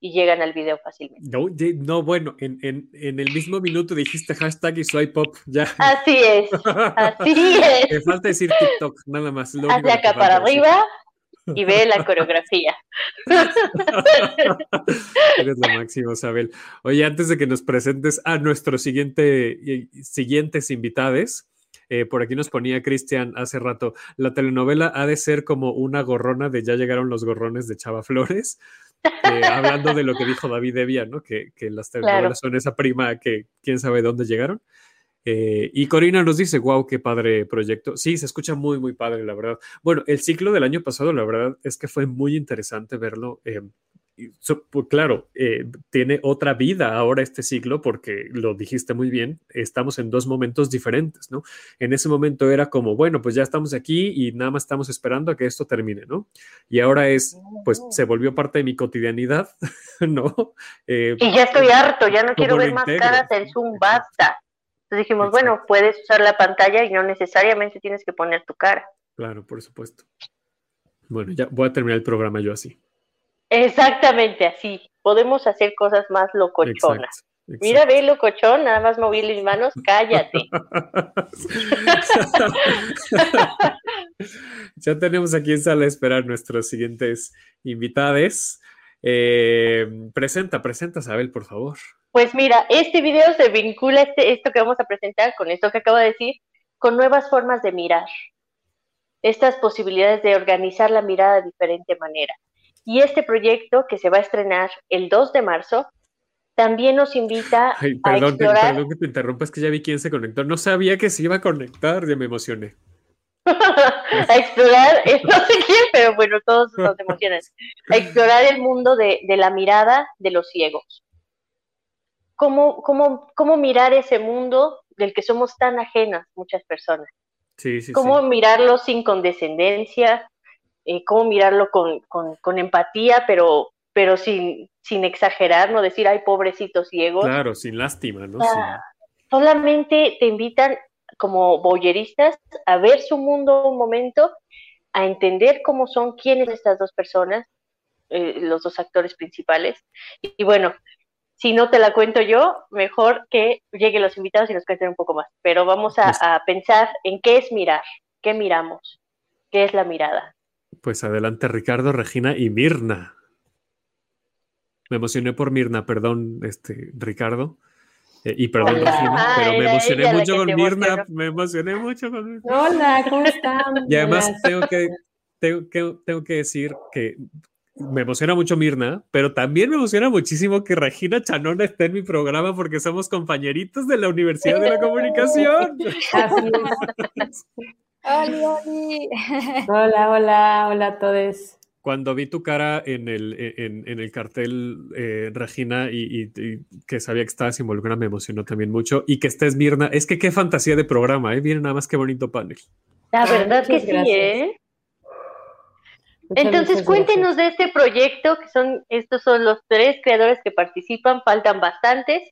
y llegan al video fácilmente. No, no, bueno, en, en, en el mismo minuto dijiste hashtag y swipe up. Ya. Así es, así es. Me falta decir TikTok, nada más. lo te acá para arriba y ve la coreografía. Eres lo máximo, Isabel. Oye, antes de que nos presentes a nuestros siguiente, y- siguientes invitades, eh, por aquí nos ponía Cristian hace rato, la telenovela ha de ser como una gorrona de ya llegaron los gorrones de Chava Flores, eh, hablando de lo que dijo David Evia, ¿no? Que, que las telenovelas son esa prima que quién sabe dónde llegaron. Eh, y Corina nos dice, wow, qué padre proyecto. Sí, se escucha muy, muy padre, la verdad. Bueno, el ciclo del año pasado, la verdad es que fue muy interesante verlo. eh, so- pues, claro, eh, tiene otra vida ahora este ciclo porque lo dijiste muy bien, estamos en dos momentos diferentes, ¿no? En ese momento era como, bueno, pues ya estamos aquí y nada más estamos esperando a que esto termine, ¿no? Y ahora es, pues se volvió parte de mi cotidianidad, ¿no? Eh, Y ya estoy harto, ya no quiero ¿Cómo lo ver más integro? caras en Zoom, basta. Entonces dijimos, Exacto. bueno, puedes usar la pantalla y no necesariamente tienes que poner tu cara. claro, por supuesto. Bueno, ya voy a terminar el programa yo así. Exactamente así. Podemos hacer cosas más locochonas. Exacto, Mira, ve locochón, nada más moví mis manos, cállate. ya tenemos aquí en sala de esperar nuestros siguientes invitados. Eh, presenta, presenta, Isabel, por favor. Pues mira, este video se vincula este, esto que vamos a presentar con esto que acabo de decir, con nuevas formas de mirar. Estas posibilidades de organizar la mirada de diferente manera. Y este proyecto que se va a estrenar el 2 de marzo también nos invita Ay, a perdón, te- explorar perdón que te interrumpa, es que ya vi quién se conectó. No sabía que se iba a conectar, ya me emocioné. a explorar, eh, no sé quién, pero bueno, todos nos emocionan, a explorar el mundo de, de la mirada de los ciegos. ¿Cómo, cómo, ¿Cómo mirar ese mundo del que somos tan ajenas muchas personas? Sí, sí, ¿Cómo sí. mirarlo sin condescendencia? Eh, ¿Cómo mirarlo con, con, con empatía, pero, pero sin, sin exagerar, no decir, ay, pobrecitos ciegos? Claro, sin lástima, ¿no? Ah, solamente te invitan como boyeristas a ver su mundo un momento, a entender cómo son, quiénes estas dos personas, eh, los dos actores principales. Y, y, bueno, si no te la cuento yo, mejor que lleguen los invitados y nos cuenten un poco más. Pero vamos a, a pensar en qué es mirar, qué miramos, qué es la mirada. Pues adelante, Ricardo, Regina y Mirna. Me emocioné por Mirna, perdón, este, Ricardo. Eh, y perdón, Hola. Regina, Ah, pero me emocioné mucho con Mirna. Me emocioné mucho con Mirna. Hola, ¿cómo están? Y además tengo que, tengo, que, tengo que decir que me emociona mucho Mirna, pero también me emociona muchísimo que Regina Chanona esté en mi programa porque somos compañeritos de la Universidad de la Comunicación. Así es. Oli. Hola, hola, hola a todos. Cuando vi tu cara en el, en, en el cartel, eh, Regina, y, y- y que sabía que estabas involucrada, me emocionó también mucho. Y que estés Mirna, es que qué fantasía de programa, ¿eh? Miren nada más qué bonito panel. La verdad que sí, gracias. ¿eh? Muchas, Entonces, cuéntenos de este proyecto, que son, estos son los tres creadores que participan, faltan bastantes,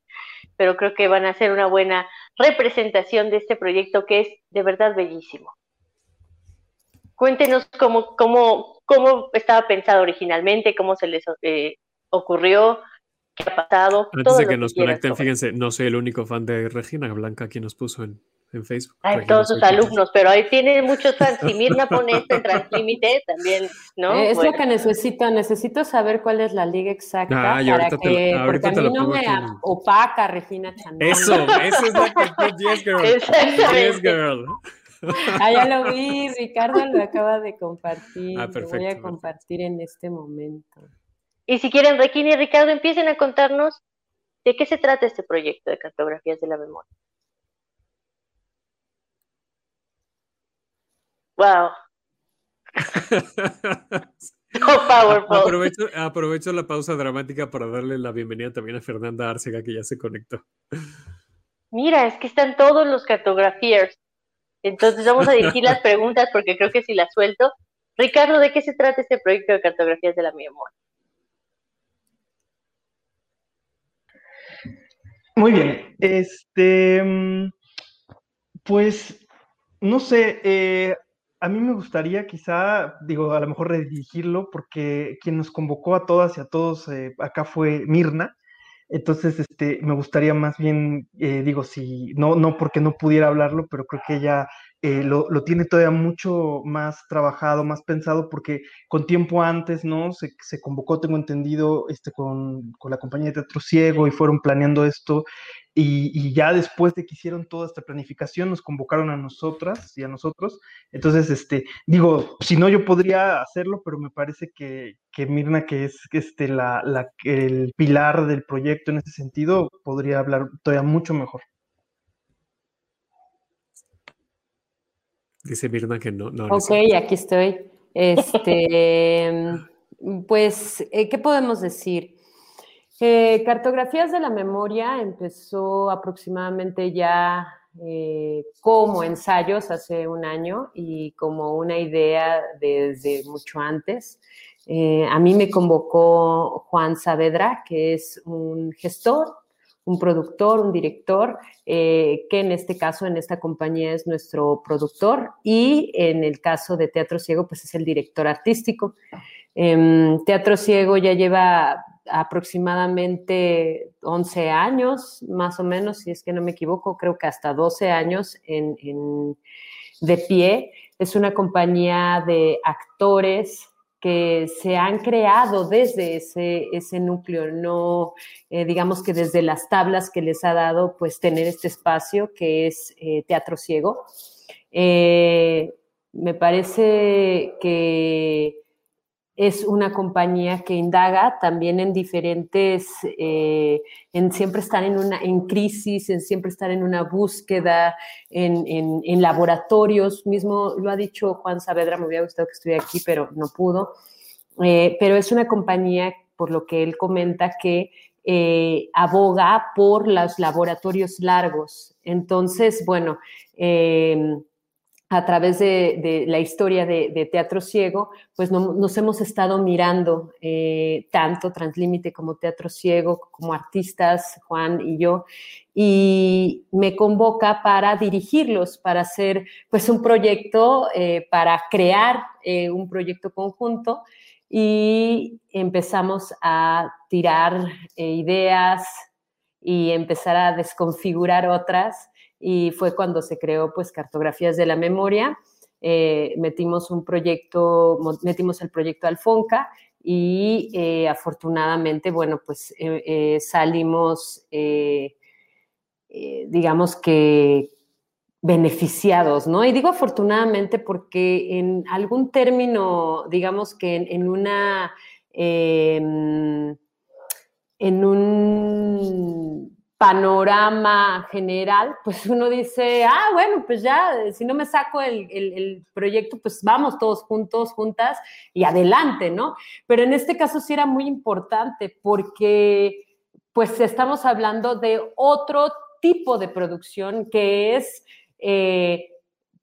pero creo que van a hacer una buena representación de este proyecto que es de verdad bellísimo. Cuéntenos cómo, cómo, cómo estaba pensado originalmente, cómo se les eh, ocurrió, qué ha pasado. Antes todo de que nos quieras conecten, fíjense, no soy el único fan de Regina Blanca, quien nos puso en, en Facebook. Ay, Regina todos sus alumnos, pero ahí tienen muchos fans. Si Mirna pone esto en Translímite, también, ¿no? Eh, es Bueno. lo que necesito, necesito saber cuál es la liga exacta Ah, para ahorita te- que, ahorita porque te a lo mí no me opaca Regina Chandon. Eso, esa es la actitud, yes, girl. Yes, girl. Ah, ya lo vi, Ricardo lo acaba de compartir. Ah, lo voy a perfecto. compartir en este momento. Y si quieren, Requín y Ricardo, empiecen a contarnos de qué se trata este proyecto de cartografías de la memoria. Wow, so powerful. aprovecho, aprovecho la pausa dramática para darle la bienvenida también a Fernanda Arcega, que ya se conectó. Mira, es que están todos los cartografiers. Entonces vamos a dirigir las preguntas porque creo que si las suelto. Ricardo, ¿de qué se trata este proyecto de cartografías de la memoria? Muy bien. Este, mm, pues, no sé, eh, a mí me gustaría quizá, digo, a lo mejor redirigirlo, porque quien nos convocó a todas y a todos eh, acá fue Mirna. Entonces, este, me gustaría más bien, eh, digo, si, no, no porque no pudiera hablarlo, pero creo que ella eh, lo, tiene todavía mucho más trabajado, más pensado, porque con tiempo antes, ¿no? Se, convocó, tengo entendido, este, con, con, la compañía de Teatro Ciego y fueron planeando esto. Y, ya después de que hicieron toda esta planificación, nos convocaron a nosotras y a nosotros. Entonces, este, digo, si no, yo podría hacerlo, pero me parece que, que Mirna, que es este, la, el pilar del proyecto en ese sentido, podría hablar todavía mucho mejor. Dice Mirna que no. no ok, no aquí estoy. Este, pues, ¿qué podemos decir? Eh, Cartografías de la Memoria empezó aproximadamente ya eh, como ensayos hace un año y como una idea desde mucho antes. Eh, a mí me convocó Juan Saavedra, que es un gestor, un productor, un director, eh, que en este caso, en esta compañía es nuestro productor y en el caso de Teatro Ciego, pues es el director artístico. Eh, Teatro Ciego ya lleva aproximadamente 11 años, más o menos, si es que no me equivoco, creo que hasta 12 años en, en, de pie. Es una compañía de actores, que se han creado desde ese, ese núcleo, no eh, digamos que desde las tablas que les ha dado pues tener este espacio que es eh, Teatro Ciego. Eh, me parece que es una compañía que indaga también en diferentes, eh, en siempre estar en una en crisis, en siempre estar en una búsqueda, en, en, en, laboratorios. Mismo lo ha dicho Juan Saavedra, me hubiera gustado que estuviera aquí, pero no pudo. Eh, pero es una compañía, por lo que él comenta, que eh, aboga por los laboratorios largos. Entonces, bueno, eh, a través de, la historia de, Teatro Ciego, pues no, nos hemos estado mirando eh, tanto Translímite como Teatro Ciego, como artistas, Juan y yo, y me convoca para dirigirlos, para hacer pues un proyecto, eh, para crear eh, un proyecto conjunto y empezamos a tirar ideas y empezar a desconfigurar otras y fue cuando se creó pues Cartografías de la Memoria. Eh, metimos un proyecto, metimos el proyecto Alfonca y eh, afortunadamente, bueno, pues eh, salimos, digamos que beneficiados, ¿no? Y digo afortunadamente porque en algún término, digamos que en, una, em, en un panorama general, pues uno dice, ah, bueno, pues ya, si no me saco el, el, proyecto, pues vamos todos juntos, juntas y adelante, ¿no? Pero en este caso sí era muy importante porque pues estamos hablando de otro tipo de producción que es... Eh,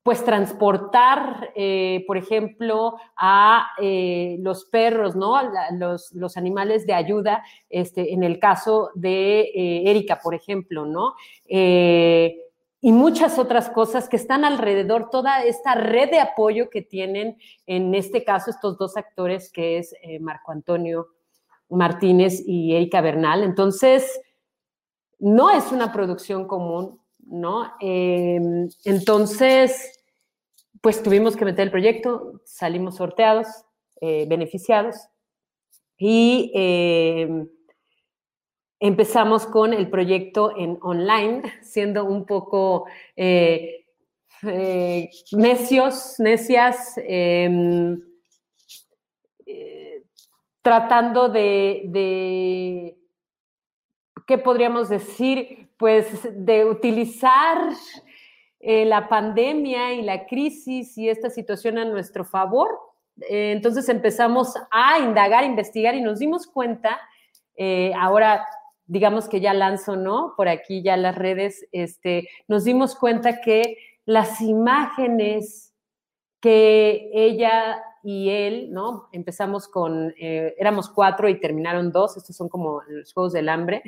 pues transportar, eh, por ejemplo, a eh, los perros, ¿no? Los, los, animales de ayuda, este, en el caso de eh, Erika, por ejemplo, ¿no? Y muchas otras cosas que están alrededor, toda esta red de apoyo que tienen, en este caso, estos dos actores, que es Marco Antonio Martínez y Erika Bernal. Entonces, no es una producción común, ¿no? Eh, entonces, pues tuvimos que meter el proyecto, salimos sorteados, eh, beneficiados y eh, empezamos con el proyecto en online, siendo un poco eh, necios, necias, em, tratando de, de ¿qué podríamos decir? Pues de utilizar eh, la pandemia y la crisis y esta situación a nuestro favor. Eh, entonces empezamos a indagar, investigar y nos dimos cuenta, eh, ahora digamos que ya lanzo, ¿no? Por aquí ya las redes, este, nos dimos cuenta que las imágenes que ella y él, ¿no? Empezamos con, éramos cuatro y terminaron dos, estos son como los Juegos del Hambre,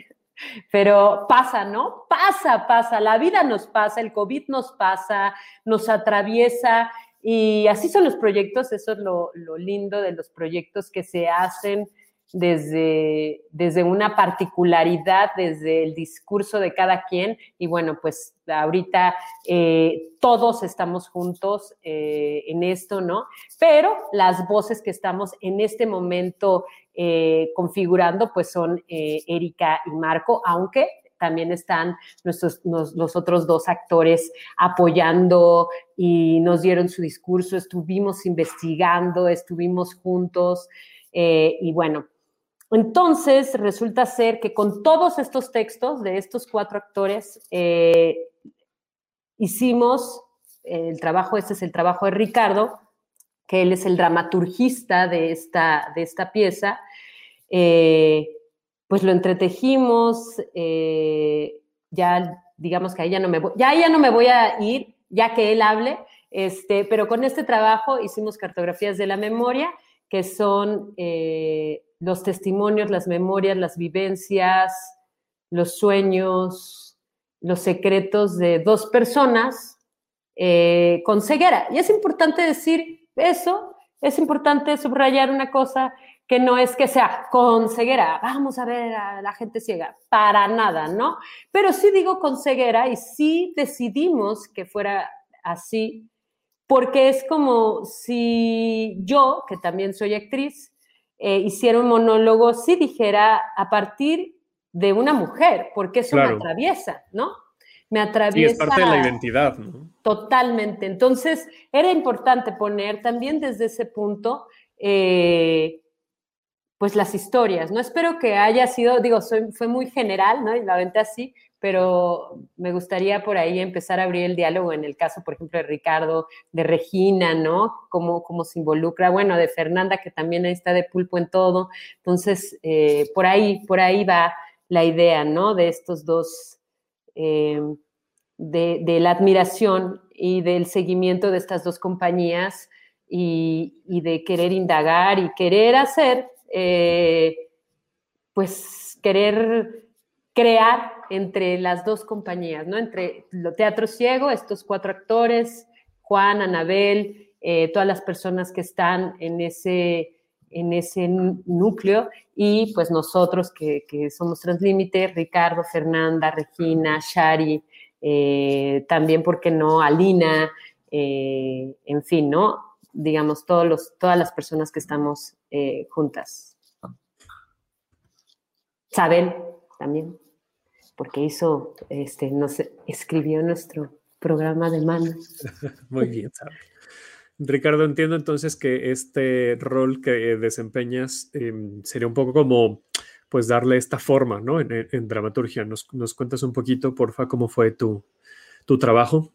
pero pasa, ¿no? Pasa, pasa, la vida nos pasa, el COVID nos pasa, nos atraviesa y así son los proyectos, eso es lo, lo lindo de los proyectos que se hacen desde, desde una particularidad, desde el discurso de cada quien. Y bueno, pues ahorita eh, todos estamos juntos eh, en esto, ¿no? Pero las voces que estamos en este momento eh, configurando, pues son Erika y Marco, aunque también están nuestros, los otros dos actores apoyando y nos dieron su discurso, estuvimos investigando, estuvimos juntos y bueno, entonces, resulta ser que con todos estos textos de estos cuatro actores, eh, hicimos el trabajo, este es el trabajo de Ricardo, que él es el dramaturgista de esta, de esta pieza, eh, pues lo entretejimos, eh, ya digamos que ahí ya no me voy, ya, ya no me voy a ir, ya que él hable, este, pero con este trabajo hicimos cartografías de la memoria, que son los testimonios, las memorias, las vivencias, los sueños, los secretos de dos personas eh, con ceguera. Y es importante decir eso, es importante subrayar una cosa que no es que sea con ceguera, vamos a ver a la gente ciega, para nada, ¿no? Pero sí digo con ceguera y sí decidimos que fuera así, porque es como si yo, que también soy actriz, eh, hiciera un monólogo, si dijera a partir de una mujer, porque eso me atraviesa, ¿no? Me atraviesa. Sí, es parte de la identidad, ¿no? Totalmente. Entonces, era importante poner también desde ese punto, eh, pues las historias, ¿no? Espero que haya sido, digo, fue muy general, ¿no? Y la vente así, pero me gustaría por ahí empezar a abrir el diálogo en el caso, por ejemplo, de Ricardo, de Regina, ¿no? Cómo, cómo se involucra, bueno, de Fernanda, que también ahí está de pulpo en todo. Entonces, eh, por ahí, por ahí va la idea, ¿no? De estos dos, eh, de, la admiración y del seguimiento de estas dos compañías y, de querer indagar y querer hacer, eh, pues, querer crear entre las dos compañías, ¿no? Entre lo Teatro Ciego, estos cuatro actores, Juan, Anabel, eh, todas las personas que están en ese, en ese núcleo y pues nosotros que, somos Translímite, Ricardo, Fernanda, Regina, Shari, eh, también, ¿por qué no? Alina, eh, en fin, ¿no? Digamos, todos los, todas las personas que estamos juntas. Sabel también porque hizo, este, nos escribió nuestro programa de manos. Muy bien, Ricardo, entiendo entonces que este rol que desempeñas em, sería un poco como pues darle esta forma, ¿no? En, dramaturgia. ¿Nos, ¿Nos, cuentas un poquito, porfa, cómo fue tu, tu trabajo?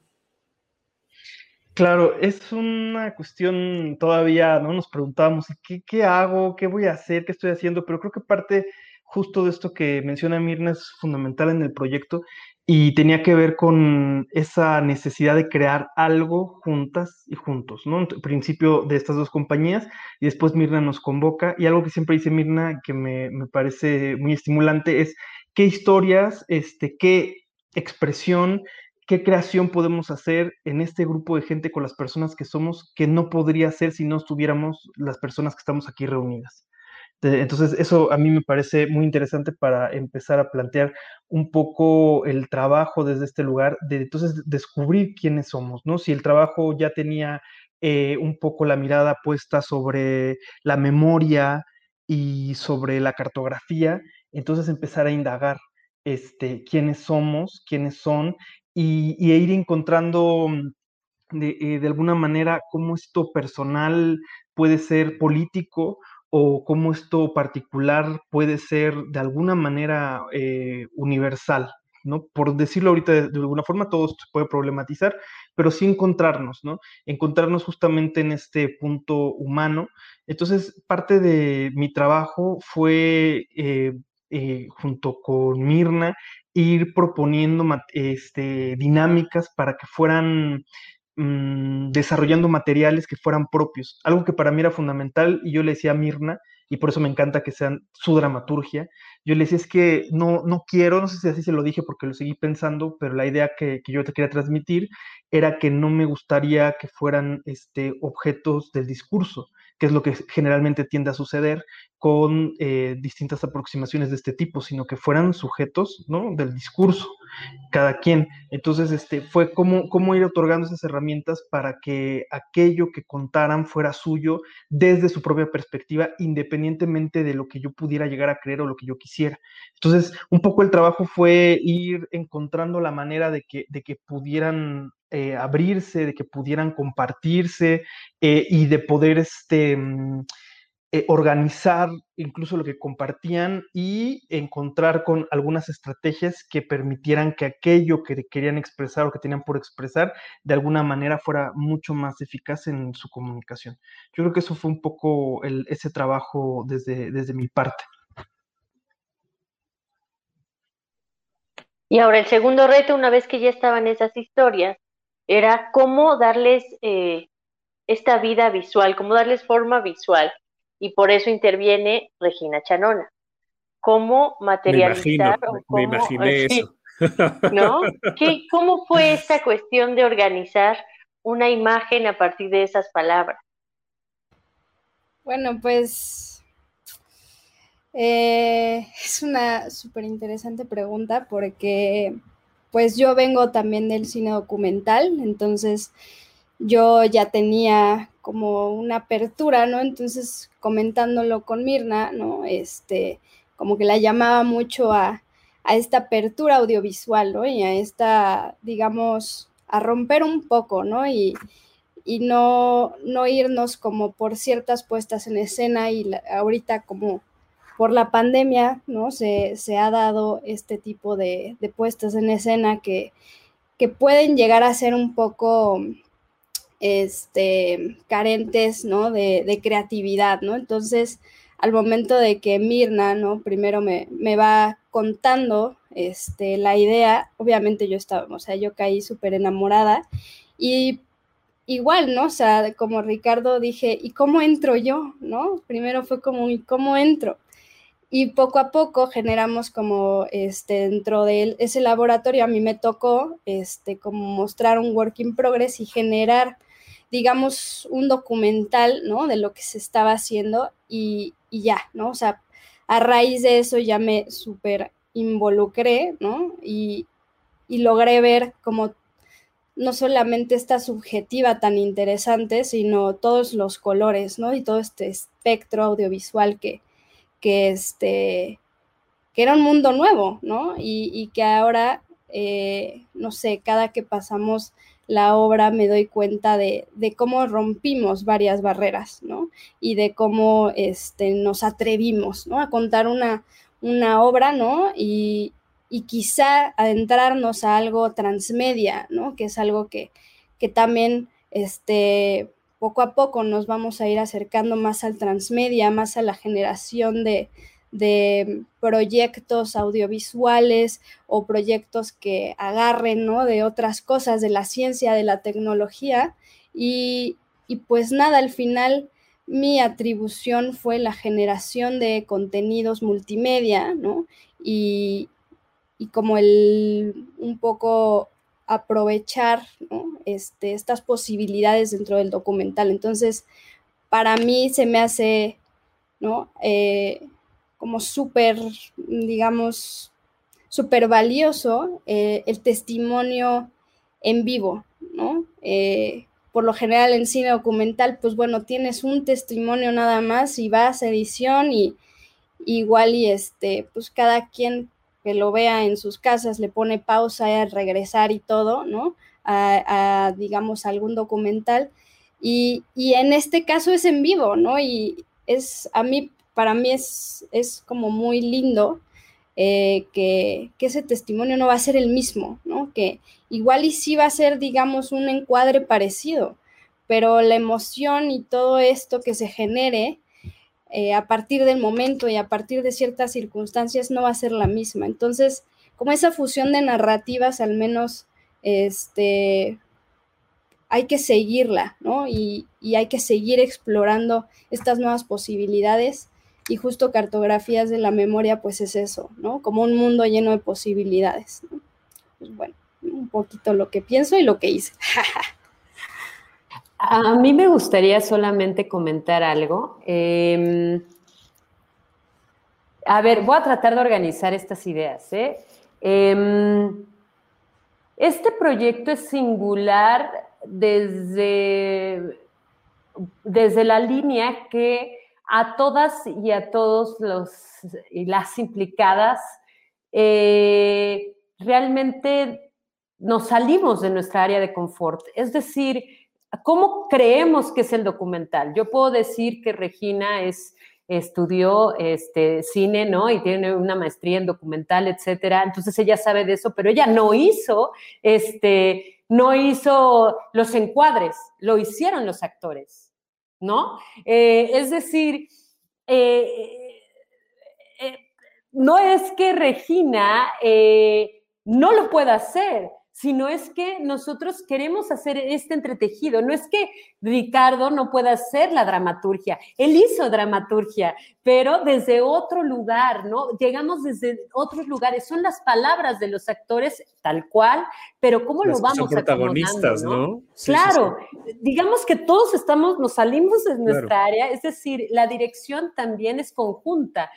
Claro, es una cuestión todavía, ¿no? Nos preguntábamos, ¿qué, ¿qué hago? ¿Qué voy a hacer? ¿Qué estoy haciendo? Pero creo que parte justo de esto que menciona Mirna es fundamental en el proyecto y tenía que ver con esa necesidad de crear algo juntas y juntos, ¿no? En principio de estas dos compañías y después Mirna nos convoca y algo que siempre dice Mirna que me, parece muy estimulante es qué historias, este, qué expresión, qué creación podemos hacer en este grupo de gente con las personas que somos que no podría ser si no estuviéramos las personas que estamos aquí reunidas. Entonces, eso a mí me parece muy interesante para empezar a plantear un poco el trabajo desde este lugar, de entonces descubrir quiénes somos, ¿no? Si el trabajo ya tenía eh, un poco la mirada puesta sobre la memoria y sobre la cartografía, entonces empezar a indagar este, quiénes somos, quiénes son, y, e ir encontrando mm, de, eh, de alguna manera cómo esto personal puede ser político o cómo esto particular puede ser de alguna manera eh, universal, ¿no? Por decirlo ahorita de, alguna forma, todo se puede problematizar, pero sí encontrarnos, ¿no? Encontrarnos justamente en este punto humano. Entonces, parte de mi trabajo fue eh, eh, junto con Mirna, ir proponiendo este, dinámicas para que fueran mm, desarrollando materiales que fueran propios. Algo que para mí era fundamental y yo le decía a Mirna, y por eso me encanta que sean su dramaturgia. Yo le decía, es que no, no quiero, no sé si así se lo dije porque lo seguí pensando, pero la idea que, que yo te quería transmitir era que no me gustaría que fueran este, objetos del discurso, que es lo que generalmente tiende a suceder con eh, distintas aproximaciones de este tipo, sino que fueran sujetos ¿no? del discurso, cada quien. Entonces, este, fue como, cómo ir otorgando esas herramientas para que aquello que contaran fuera suyo desde su propia perspectiva, independientemente de lo que yo pudiera llegar a creer o lo que yo quisiera. Entonces, un poco el trabajo fue ir encontrando la manera de que, de que pudieran eh, abrirse, de que pudieran compartirse eh, y de poder este, mm, eh, organizar incluso lo que compartían y encontrar con algunas estrategias que permitieran que aquello que querían expresar o que tenían por expresar de alguna manera fuera mucho más eficaz en su comunicación. Yo creo que eso fue un poco ese trabajo desde, desde mi parte. Y ahora el segundo reto, una vez que ya estaban esas historias, era cómo darles eh, esta vida visual, cómo darles forma visual. Y por eso interviene Regina Chanona. ¿Cómo materializar? Me, imaginé eso. ¿No? ¿Qué, ¿Cómo fue esta cuestión de organizar una imagen a partir de esas palabras? Bueno, pues eh, es una súper interesante pregunta porque pues yo vengo también del cine documental, entonces yo ya tenía como una apertura, ¿no? Entonces, comentándolo con Mirna, ¿no? Este, como que la llamaba mucho a, esta apertura audiovisual, ¿no? Y a esta, digamos, a romper un poco, ¿no? Y, no, no irnos como por ciertas puestas en escena y ahorita como por la pandemia, ¿no? Se, ha dado este tipo de, puestas en escena que, que, pueden llegar a ser un poco este, carentes, ¿no? De, creatividad, ¿no? Entonces, al momento de que Mirna, ¿no? Primero me, va contando este, la idea, obviamente yo estaba, o sea, yo caí súper enamorada y igual, ¿no? O sea, como Ricardo dije, ¿y cómo entro yo? ¿No? Primero fue como, ¿y cómo entro? Y poco a poco generamos como este dentro de ese laboratorio a mí me tocó este como mostrar un work in progress y generar digamos un documental no de lo que se estaba haciendo y, ya no o sea a raíz de eso ya me súper involucré no y, y logré ver como no solamente esta subjetiva tan interesante sino todos los colores no y todo este espectro audiovisual que que, este, que era un mundo nuevo, ¿no? Y, que ahora, eh, no sé, cada que pasamos la obra me doy cuenta de, cómo rompimos varias barreras, ¿no? Y de cómo este, nos atrevimos, ¿no? A contar una, una obra, ¿no? Y, y, quizá adentrarnos a algo transmedia, ¿no? Que es algo que, que también, este, poco a poco nos vamos a ir acercando más al transmedia, más a la generación de, proyectos audiovisuales o proyectos que agarren ¿no? de otras cosas, de la ciencia, de la tecnología. Y, pues nada, al final mi atribución fue la generación de contenidos multimedia, ¿no? Y, y como el un poco aprovechar este, estas posibilidades dentro del documental. Entonces, para mí se me hace, ¿no? Eh, como súper, digamos, súper valioso eh, el testimonio en vivo, ¿no? Eh, por lo general en cine documental, pues bueno, tienes un testimonio nada más y vas a edición y igual y este, pues cada quien que lo vea en sus casas, le pone pausa a regresar y todo, ¿no? A, digamos, algún documental. Y, en este caso es en vivo, ¿no? Y es, a mí, para mí es, es como muy lindo eh, que, que, ese testimonio no va a ser el mismo, ¿no? Que igual y sí va a ser, digamos, un encuadre parecido, pero la emoción y todo esto que se genere eh, a partir del momento y a partir de ciertas circunstancias no va a ser la misma. Entonces, como esa fusión de narrativas, al menos, este, hay que seguirla, ¿no? Y, hay que seguir explorando estas nuevas posibilidades. Y justo cartografías de la memoria, pues es eso, ¿no? Como un mundo lleno de posibilidades. Pues bueno, un poquito lo que pienso y lo que hice. A mí me gustaría solamente comentar algo. Em, a ver, voy a tratar de organizar estas ideas. ¿eh? Em, este proyecto es singular desde, desde la línea que a todas y a todos los y las implicadas eh, realmente nos salimos de nuestra área de confort. Es decir, ¿Cómo creemos que es el documental? Yo puedo decir que Regina es, estudió este, cine, ¿no? Y tiene una maestría en documental, etcétera. Entonces ella sabe de eso, pero ella no hizo, este, no hizo los encuadres, lo hicieron los actores, ¿no? Eh, es decir, eh, eh, no es que Regina no lo pueda hacer, sino es que nosotros queremos hacer este entretejido. No es que Ricardo no pueda hacer la dramaturgia, él hizo dramaturgia, pero desde otro lugar, ¿no? Llegamos desde otros lugares, son las palabras de los actores tal cual, pero ¿cómo lo vamos son protagonistas, ¿no? claro, digamos que todos estamos, nos salimos de nuestra área, es decir, la dirección también es conjunta.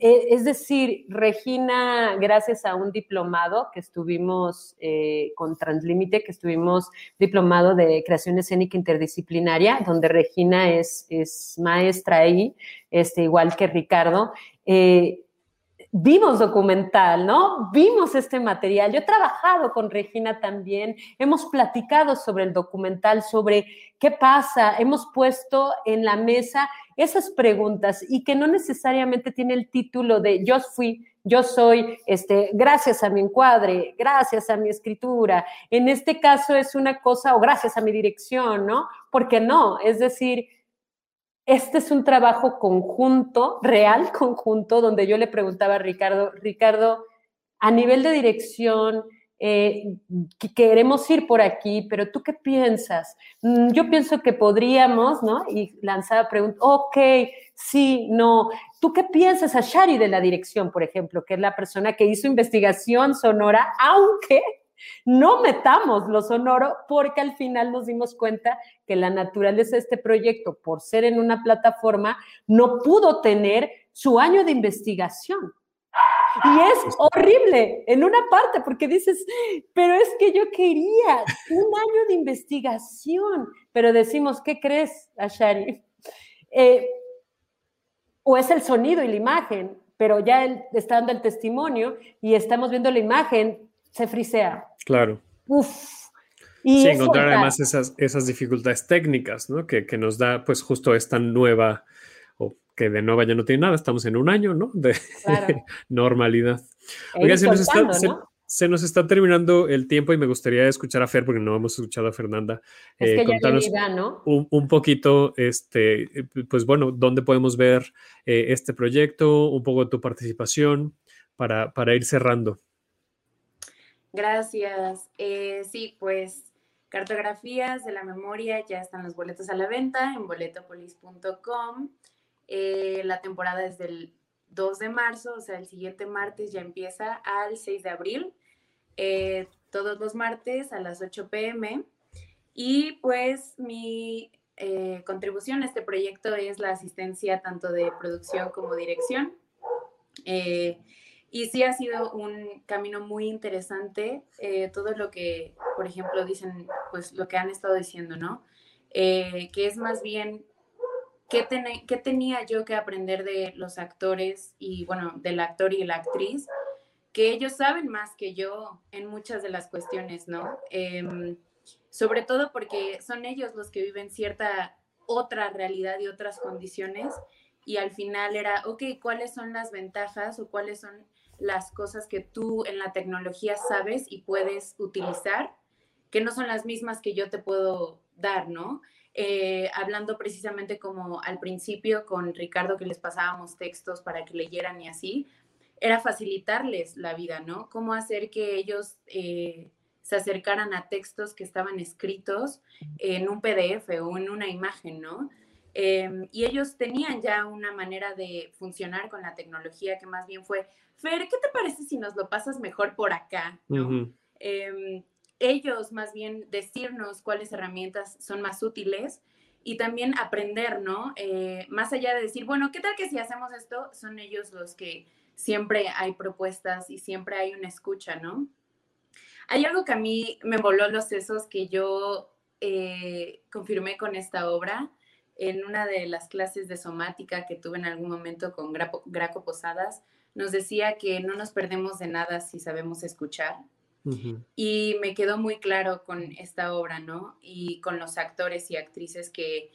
E, es decir, Regina, gracias a un diplomado que estuvimos eh, con Translímite, que estuvimos diplomado de creación escénica interdisciplinaria, donde Regina es, es maestra ahí, este, igual que Ricardo. Eh, vimos documental, ¿no? Vimos este material. Yo he trabajado con Regina también, hemos platicado sobre el documental, sobre qué pasa, hemos puesto en la mesa esas preguntas y que no necesariamente tiene el título de yo fui, yo soy, este, gracias a mi encuadre, gracias a mi escritura. En este caso es una cosa, o gracias a mi dirección, ¿no? Porque no, es decir, este es un trabajo conjunto, real conjunto, donde yo le preguntaba a Ricardo, Ricardo, a nivel de dirección, eh, queremos ir por aquí, pero ¿tú qué piensas? Mm, yo pienso que podríamos, ¿no? Y lanzaba preguntas, ok, sí, no. ¿Tú qué piensas a Shari de la dirección, por ejemplo, que es la persona que hizo investigación sonora, aunque no metamos lo sonoro porque al final nos dimos cuenta que la naturaleza de este proyecto, por ser en una plataforma, no pudo tener su año de investigación. Y es horrible en una parte porque dices, pero es que yo quería un año de investigación, pero decimos, ¿qué crees, Ashari? Eh, o es el sonido y la imagen, pero ya está dando el testimonio y estamos viendo la imagen, se frisea. Claro. Uf. Y sí, encontrar además esas, esas dificultades técnicas, ¿no? Que, que, nos da, pues, justo esta nueva, o que de nueva ya no tiene nada, estamos en un año, ¿no? De, normalidad. Oiga, se nos, está, se, nos, está, terminando el tiempo y me gustaría escuchar a Fer, porque no hemos escuchado a Fernanda. Es que eh, ya ¿no? un, un, poquito, este, pues bueno, dónde podemos ver eh, este proyecto, un poco de tu participación para, para ir cerrando. Gracias. Eh, sí, pues cartografías de la memoria, ya están los boletos a la venta en boletopolis.com. Eh, la temporada es del 2 de marzo, o sea, el siguiente martes ya empieza al 6 de abril, eh, todos los martes a las 8 pm. Y pues mi contribución a este proyecto es la asistencia tanto de producción como dirección. Y sí ha sido un camino muy interesante, eh, todo lo que, por ejemplo, dicen, pues lo que han estado diciendo, ¿no? Eh, que es más bien, ¿qué, ¿qué, tenía yo que aprender de los actores y, bueno, del actor y la actriz? Que ellos saben más que yo en muchas de las cuestiones, ¿no? Em, sobre todo porque son ellos los que viven cierta otra realidad y otras condiciones y al final era, ok, ¿cuáles son las ventajas o cuáles son las cosas que tú en la tecnología sabes y puedes utilizar, que no son las mismas que yo te puedo dar, ¿no? eh, hablando precisamente como al principio con Ricardo que les pasábamos textos para que leyeran y así, era facilitarles la vida, ¿no? Cómo hacer que ellos eh, se acercaran a textos que estaban escritos en un PDF o en una imagen, ¿no? Em, y ellos tenían ya una manera de funcionar con la tecnología que más bien fue, Fer, ¿qué te parece si nos lo pasas mejor por acá? ¿no? Em, ellos más bien decirnos cuáles herramientas son más útiles y también aprender, ¿no? Eh, más allá de decir, bueno, ¿qué tal que si hacemos esto? Son ellos los que siempre hay propuestas y siempre hay una escucha, ¿no? Hay algo que a mí me voló los sesos que yo eh, confirmé con esta obra en una de las clases de somática que tuve en algún momento con Graco, Posadas, nos decía que no nos perdemos de nada si sabemos escuchar. Y me quedó muy claro con esta obra, ¿no? Y con los actores y actrices que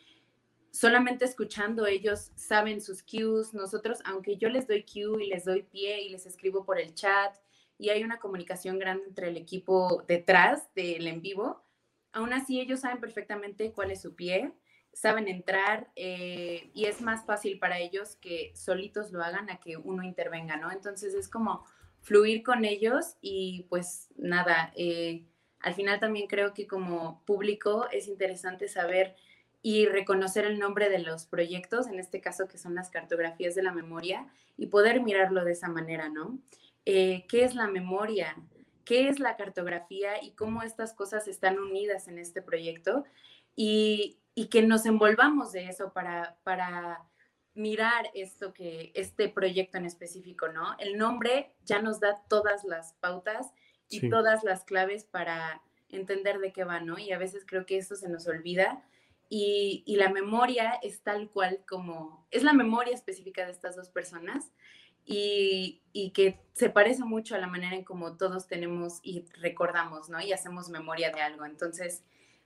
solamente escuchando ellos saben sus cues. Nosotros, aunque yo les doy cue y les doy pie y les escribo por el chat y hay una comunicación grande entre el equipo detrás del en vivo, aún así ellos saben perfectamente cuál es su pie saben entrar eh, y es más fácil para ellos que solitos lo hagan a que uno intervenga, ¿no? Entonces es como fluir con ellos y pues nada, eh, al final también creo que como público es interesante saber y reconocer el nombre de los proyectos, en este caso que son las cartografías de la memoria, y poder mirarlo de esa manera, ¿no? Eh, ¿Qué es la memoria? ¿Qué es la cartografía y cómo estas cosas están unidas en este proyecto? Y, y que nos envolvamos de eso para, para mirar esto que, este proyecto en específico, ¿no? El nombre ya nos da todas las pautas y todas las claves para entender de qué va, ¿no? Y a veces creo que eso se nos olvida y, y, la memoria es tal cual como, es la memoria específica de estas dos personas y, y, que se parece mucho a la manera en como todos tenemos y recordamos, ¿no? Y hacemos memoria de algo. Entonces,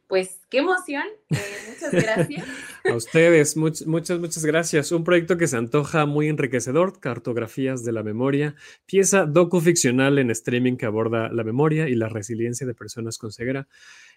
pues qué emoción. Eh, muchas gracias. A ustedes, muchas, muchas gracias. Un proyecto que se antoja muy enriquecedor, Cartografías de la Memoria, pieza docuficcional en streaming que aborda la memoria y la resiliencia de personas con ceguera.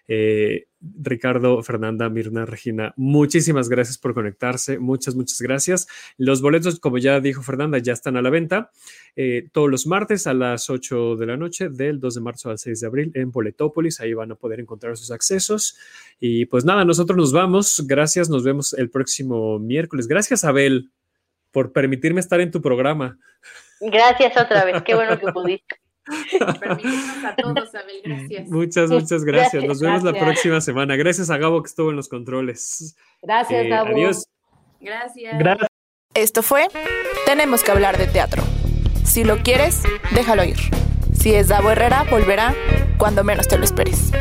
Eh, Ricardo, Fernanda, Mirna, Regina, muchísimas gracias por conectarse. Muchas, muchas gracias. Los boletos, como ya dijo Fernanda, ya están a la venta eh, todos los martes a las 8 de la noche, del 2 de marzo al 6 de abril en Boletópolis. Ahí van a poder encontrar sus accesos. Y pues nada, nosotros nos vamos. Gracias, nos vemos el próximo miércoles. Gracias, Abel, por permitirme estar en tu programa. Gracias otra vez, qué bueno que pudiste. a todos, Abel, gracias. Muchas, muchas gracias. Nos vemos la próxima semana. Gracias a Gabo que estuvo en los controles. Gracias, eh, Gabo. Adiós. Gracias. Gracias. Esto fue Tenemos que hablar de teatro. Si lo quieres, déjalo ir. Si es Davo Herrera, volverá cuando menos te lo esperes.